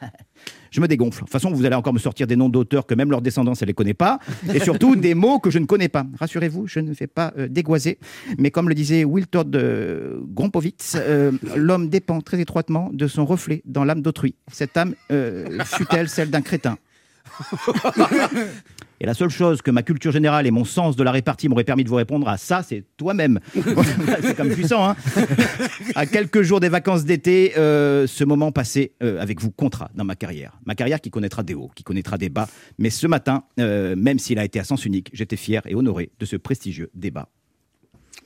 je me dégonfle. De toute façon, vous allez encore me sortir des noms d'auteurs que même leur descendance, elle les connaît pas. Et surtout, des mots que je ne connais pas. Rassurez-vous, je ne fais pas euh, dégoiser. Mais comme le disait Wiltord euh, Grompovitz, euh, l'homme dépend très étroitement de son reflet dans l'âme d'autrui. Cette âme euh, fut-elle celle d'un crétin? et la seule chose que ma culture générale et mon sens de la répartie m'auraient permis de vous répondre à ça, c'est toi-même. c'est comme puissant, hein À quelques jours des vacances d'été, euh, ce moment passé euh, avec vous comptera dans ma carrière. Ma carrière qui connaîtra des hauts, qui connaîtra des bas. Mais ce matin, euh, même s'il a été à sens unique, j'étais fier et honoré de ce prestigieux débat.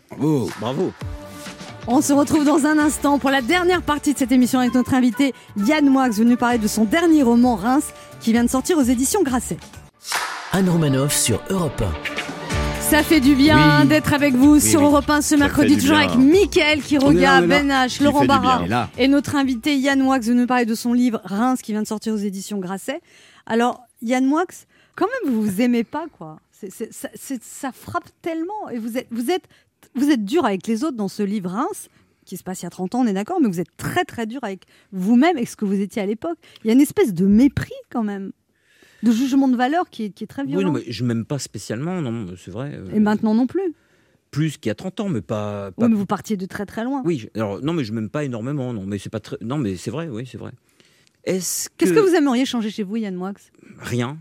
Bravo. Bravo. On se retrouve dans un instant pour la dernière partie de cette émission avec notre invité Yann Moix, venu parler de son dernier roman Reims qui vient de sortir aux éditions Grasset. Anne Romanoff sur Europe Ça fait du bien Oui. d'être avec vous sur oui. Europe 1 ce mercredi, toujours bien. avec Mickaël, Quiroga, là. Ben H, Qui Laurent. Barra Et notre invité Yann Moix venu nous parler de son livre Reims qui vient de sortir aux éditions Grasset. Alors, Yann Moix, quand même, vous vous aimez pas, quoi. C'est- c'est- ça, c'est- ça frappe tellement. Et vous êtes, vous, êtes, vous êtes dur avec les autres dans ce livre Reims, qui se passe il y a 30 ans, on est d'accord, mais vous êtes très, très dur avec vous-même et ce que vous étiez à l'époque. Il y a une espèce de mépris, quand même, de jugement de valeur qui est, qui est très Oui, violent. non, mais je m'aime pas spécialement, non, c'est vrai. euh, Et maintenant non plus. Plus qu'il y a 30 ans, mais pas. pas- Oui, mais vous partiez de très, très loin. Oui, alors non, mais je m'aime pas énormément, non, mais c'est pas très. Non, mais c'est vrai, oui, c'est vrai. Est-ce que... Qu'est-ce que vous aimeriez changer chez vous, Yann Moix? Rien,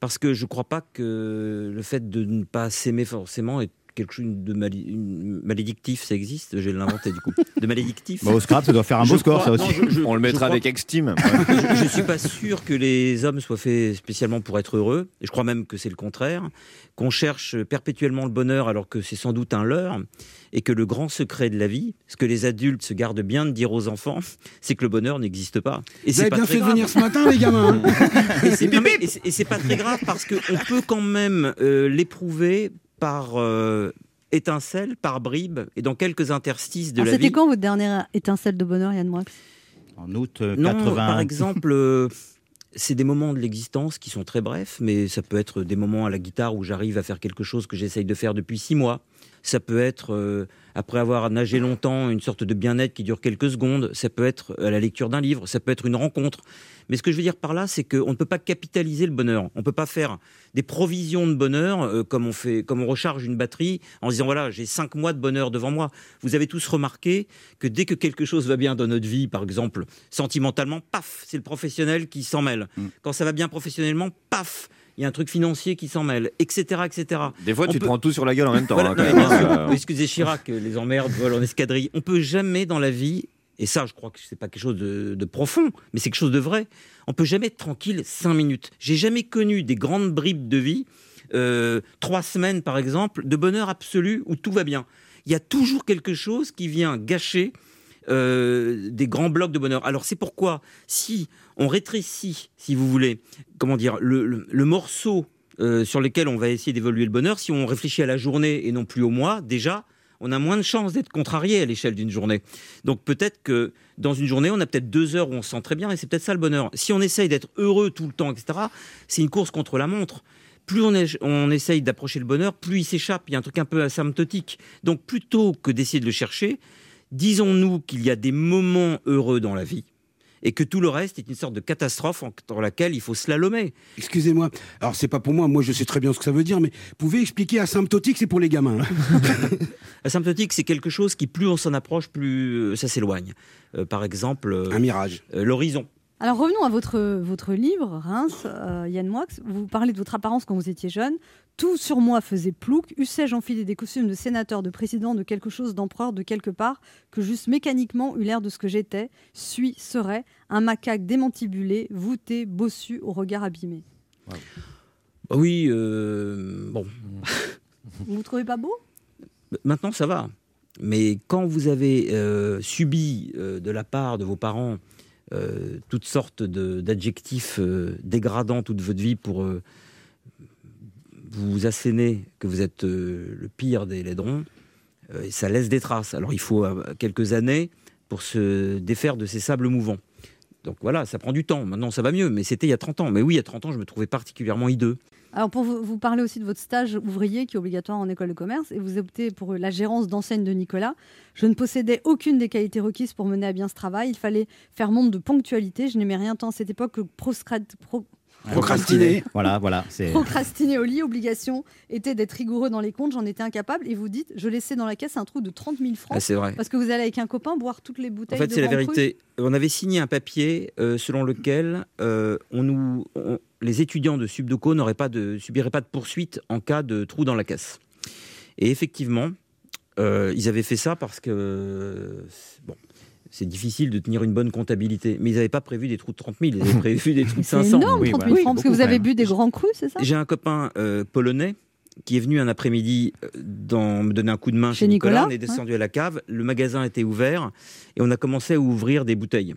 parce que je crois pas que le fait de ne pas s'aimer forcément est quelque chose de mali- une- malédictif, ça existe, je vais l'inventer du coup. De malédictif? bah, au scrap, ça doit faire un beau Je score, crois- ça aussi. non, je- je- On le mettra avec Extime. je ne suis pas sûr que les hommes soient faits spécialement pour être heureux, je crois même que c'est le contraire, qu'on cherche perpétuellement le bonheur alors que c'est sans doute un leurre, et que le grand secret de la vie, ce que les adultes se gardent bien de dire aux enfants, c'est que le bonheur n'existe pas. Et Vous c'est avez pas bien très fait de grave. venir ce matin, les gamins. hein. Et c'est pas très grave parce qu'on peut quand même euh, l'éprouver par euh, étincelle, par bribes, et dans quelques interstices de Alors, la C'était vie. quand votre dernière étincelle de bonheur, Yann Moix? En août euh, Non, 80. par exemple, euh, c'est des moments de l'existence qui sont très brefs, mais ça peut être des moments à la guitare où j'arrive à faire quelque chose que j'essaye de faire depuis six mois. Ça peut être, euh, après avoir nagé longtemps, une sorte de bien-être qui dure quelques secondes. Ça peut être à la lecture d'un livre. Ça peut être une rencontre. Mais ce que je veux dire par là, c'est qu'on ne peut pas capitaliser le bonheur. On ne peut pas faire des provisions de bonheur euh, comme on fait, comme on recharge une batterie en se disant voilà, j'ai cinq mois de bonheur devant moi. Vous avez tous remarqué que dès que quelque chose va bien dans notre vie, par exemple, sentimentalement, paf, c'est le professionnel qui s'en mêle. Mm. Quand ça va bien professionnellement, paf, il y a un truc financier qui s'en mêle, etc., etc. Des fois, On tu te prends tout sur la gueule en même temps. Voilà, hein, non, même, hein. Excusez Chirac, euh, les emmerdes volent en escadrille. On peut jamais dans la vie, et ça, je crois que c'est pas quelque chose de, de profond, mais c'est quelque chose de vrai. On peut jamais être tranquille cinq minutes. J'ai jamais connu des grandes bribes de vie, euh, trois semaines par exemple, de bonheur absolu où tout va bien. Il y a toujours quelque chose qui vient gâcher euh, des grands blocs de bonheur. Alors c'est pourquoi si on rétrécit, si vous voulez, comment dire, le, morceau euh, sur lequel on va essayer d'évoluer le bonheur, si on réfléchit à la journée et non plus au mois, déjà, on a moins de chances d'être contrarié à l'échelle d'une journée. Donc peut-être que dans une journée, on a peut-être deux heures où on se sent très bien, et c'est peut-être ça le bonheur. Si on essaye d'être heureux tout le temps, etc., c'est une course contre la montre. Plus on, on essaye d'approcher le bonheur, plus il s'échappe. Il y a un truc un peu asymptotique. Donc plutôt que d'essayer de le chercher, disons-nous qu'il y a des moments heureux dans la vie et que tout le reste est une sorte de catastrophe entre laquelle il faut slalomer. Excusez-moi. Alors, c'est pas pour moi. Moi, je sais très bien ce que ça veut dire, mais pouvez expliquer asymptotique, c'est pour les gamins. hein. Asymptotique, c'est quelque chose qui, plus on s'en approche, plus euh, ça s'éloigne. Euh, par exemple, Un mirage. l'horizon. Alors revenons à votre, votre livre, Reims, euh, Yann Moix. Vous parlez de votre apparence quand vous étiez jeune. Tout sur moi faisait plouc. Eussé-je enfilé des costumes de sénateur, de président, de quelque chose d'empereur, de quelque part, que juste mécaniquement eu l'air de ce que j'étais, suis, serais, un macaque démantibulé, voûté, bossu, au regard abîmé. Bah oui, euh, bon, Vous vous trouvez pas beau? Maintenant ça va. Mais quand vous avez euh, subi euh, de la part de vos parents toutes sortes d'adjectifs dégradants toute votre vie pour vous asséner que vous êtes euh, le pire des laidrons, euh, ça laisse des traces. Alors il faut euh, quelques années pour se défaire de ces sables mouvants. Donc voilà, ça prend du temps. Maintenant, ça va mieux, mais c'était il y a 30 ans. Mais oui, il y a 30 ans, je me trouvais particulièrement hideux. Alors pour vous, parler aussi de votre stage ouvrier qui est obligatoire en école de commerce et vous optez pour la gérance d'enseigne de Nicolas. Je ne possédais aucune des qualités requises pour mener à bien ce travail. Il fallait faire montre de ponctualité. Je n'aimais rien tant à cette époque que Procrastiner. Voilà, voilà. Procrastiner au lit. Obligation était d'être rigoureux dans les comptes. J'en étais incapable. Et vous dites, je laissais dans la caisse un trou de 30 000 francs Ah, c'est vrai. parce que vous allez avec un copain boire toutes les En bouteilles. fait, de c'est la Cru. vérité. On avait signé un papier euh, selon lequel euh, on nous, on- les étudiants de Subdoco n'auraient pas de, subiraient pas de poursuite en cas de trou dans la caisse. Et effectivement, euh, ils avaient fait ça parce que bon, c'est difficile de tenir une bonne comptabilité. Mais ils n'avaient pas prévu des trous de 30 000, ils avaient prévu des trous de C'est 500. énorme, Oui, 30 bah 000 oui, francs, parce que vous avez bu des grands crus, c'est ça? J'ai un copain euh, polonais qui est venu un après-midi euh, me donner un coup de main Chez chez, Nicolas. Nicolas, On est descendu à la cave, le magasin était ouvert et on a commencé à ouvrir des bouteilles.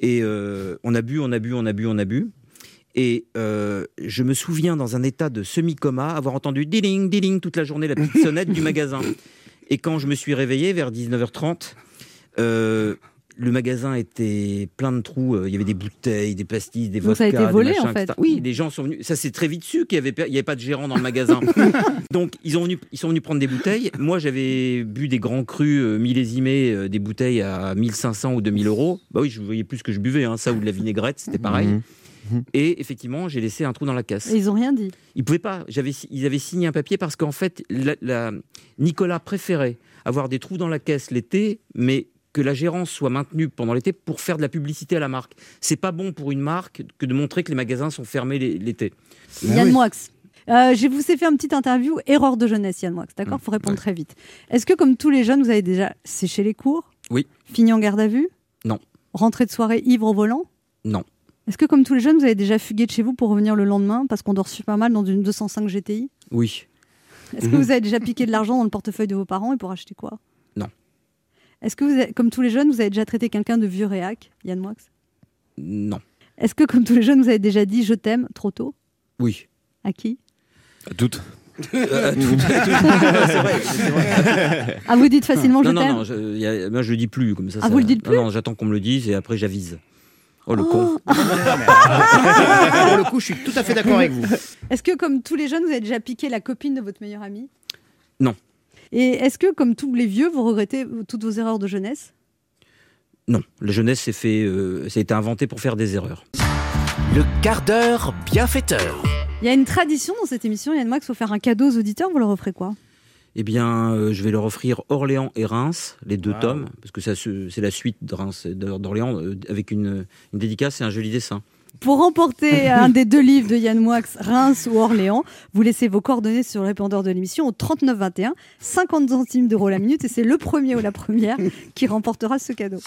Et euh, on a bu, on a bu, on a bu, on a bu. Et euh, je me souviens, dans un état de semi-coma, avoir entendu diling, diling toute la journée, la petite sonnette du magasin. Et quand je me suis réveillé vers 19h30, euh, le magasin était plein de trous. euh, Il y avait des bouteilles, des pastilles, des Donc ça a vodkas, été des volé, machins, en fait. etc. Oui, les gens sont venus. Ça s'est très vite su qu'il n'y avait, pas- il y avait pas de gérant dans le magasin. Donc ils, ont venu, ils sont venus prendre des bouteilles. Moi, j'avais bu des grands crus euh, millésimés, euh, des bouteilles à 1500 ou 2000 euros. Bah oui, je voyais plus ce que je buvais, hein, ça ou de la vinaigrette, c'était pareil. Mhm. Et effectivement, j'ai laissé un trou dans la caisse. Et ils ont rien dit. Ils pouvaient pas. J'avais, ils avaient signé un papier parce qu'en fait, la- la- Nicolas préférait avoir des trous dans la caisse l'été, mais que la gérance soit maintenue pendant l'été pour faire de la publicité à la marque. C'est pas bon pour une marque que de montrer que les magasins sont fermés l'é- l'été. Yann oui. Moix. Euh, je vous ai fait une petite interview, erreur de jeunesse, Yann Moix, d'accord Mmh, faut répondre ouais. très vite. Est-ce que, comme tous les jeunes, vous avez déjà séché les cours Oui. Fini en garde à vue Non. Rentré de soirée ivre au volant Non. Est-ce que, comme tous les jeunes, vous avez déjà fugué de chez vous pour revenir le lendemain parce qu'on dort super mal dans une 205 GTI Oui. Est-ce Mmh. que vous avez déjà piqué de l'argent dans le portefeuille de vos parents et pour acheter quoi. Est-ce que, vous avez- comme tous les jeunes, vous avez déjà traité quelqu'un de vieux réac, Yann Moix? Non. Est-ce que, comme tous les jeunes, vous avez déjà dit je t'aime trop tôt? Oui. À qui? Toutes. Euh, tout- tout- c'est vrai, c'est vrai. Ah, vous dites facilement je non, non, t'aime non, je, a- moi je le dis plus comme ça. Ah, ça- vous le dites plus Non, non, j'attends qu'on me le dise et après j'avise. Oh le Oh. con. Pour le coup, je suis tout à fait d'accord avec vous. Est-ce que, comme tous les jeunes, vous avez déjà piqué la copine de votre meilleur ami? Non. Et est-ce que, comme tous les vieux, vous regrettez toutes vos erreurs de jeunesse? Non, la jeunesse s'est fait, euh, été inventé pour faire des erreurs. Le quart d'heure bienfaiteur. Il y a une tradition dans cette émission, Yann Max, faut faire un cadeau aux auditeurs, vous leur offrez quoi? Eh bien, euh, je vais leur offrir Orléans et Reims, les deux Wow. tomes, parce que c'est la suite de Reims d'Orléans, euh, avec une, une dédicace et un joli dessin. Pour remporter un des deux livres de Yann Moix, Reims ou Orléans, vous laissez vos coordonnées sur le répondeur de l'émission au 3921, 50 centimes d'euros la minute, et c'est le premier ou la première qui remportera ce cadeau.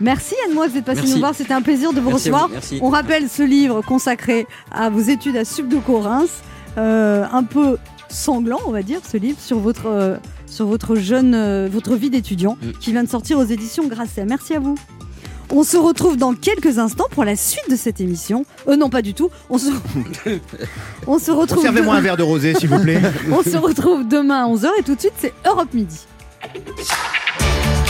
Merci Yann Moix d'être passé Merci. nous voir, c'était un plaisir de vous Merci à vous, recevoir. On rappelle ce livre consacré à vos études à Subdoco Reims, euh, un peu sanglant, on va dire, ce livre sur votre, euh, sur votre jeune, euh, votre vie d'étudiant, Mm. qui vient de sortir aux éditions Grasset. Merci à vous. On se retrouve dans quelques instants pour la suite de cette émission. Euh, non, pas du tout. On se, on se retrouve. Servez-moi un verre de rosé, s'il vous plaît. On se retrouve demain à 11h et tout de suite, c'est Europe Midi. Europe 1.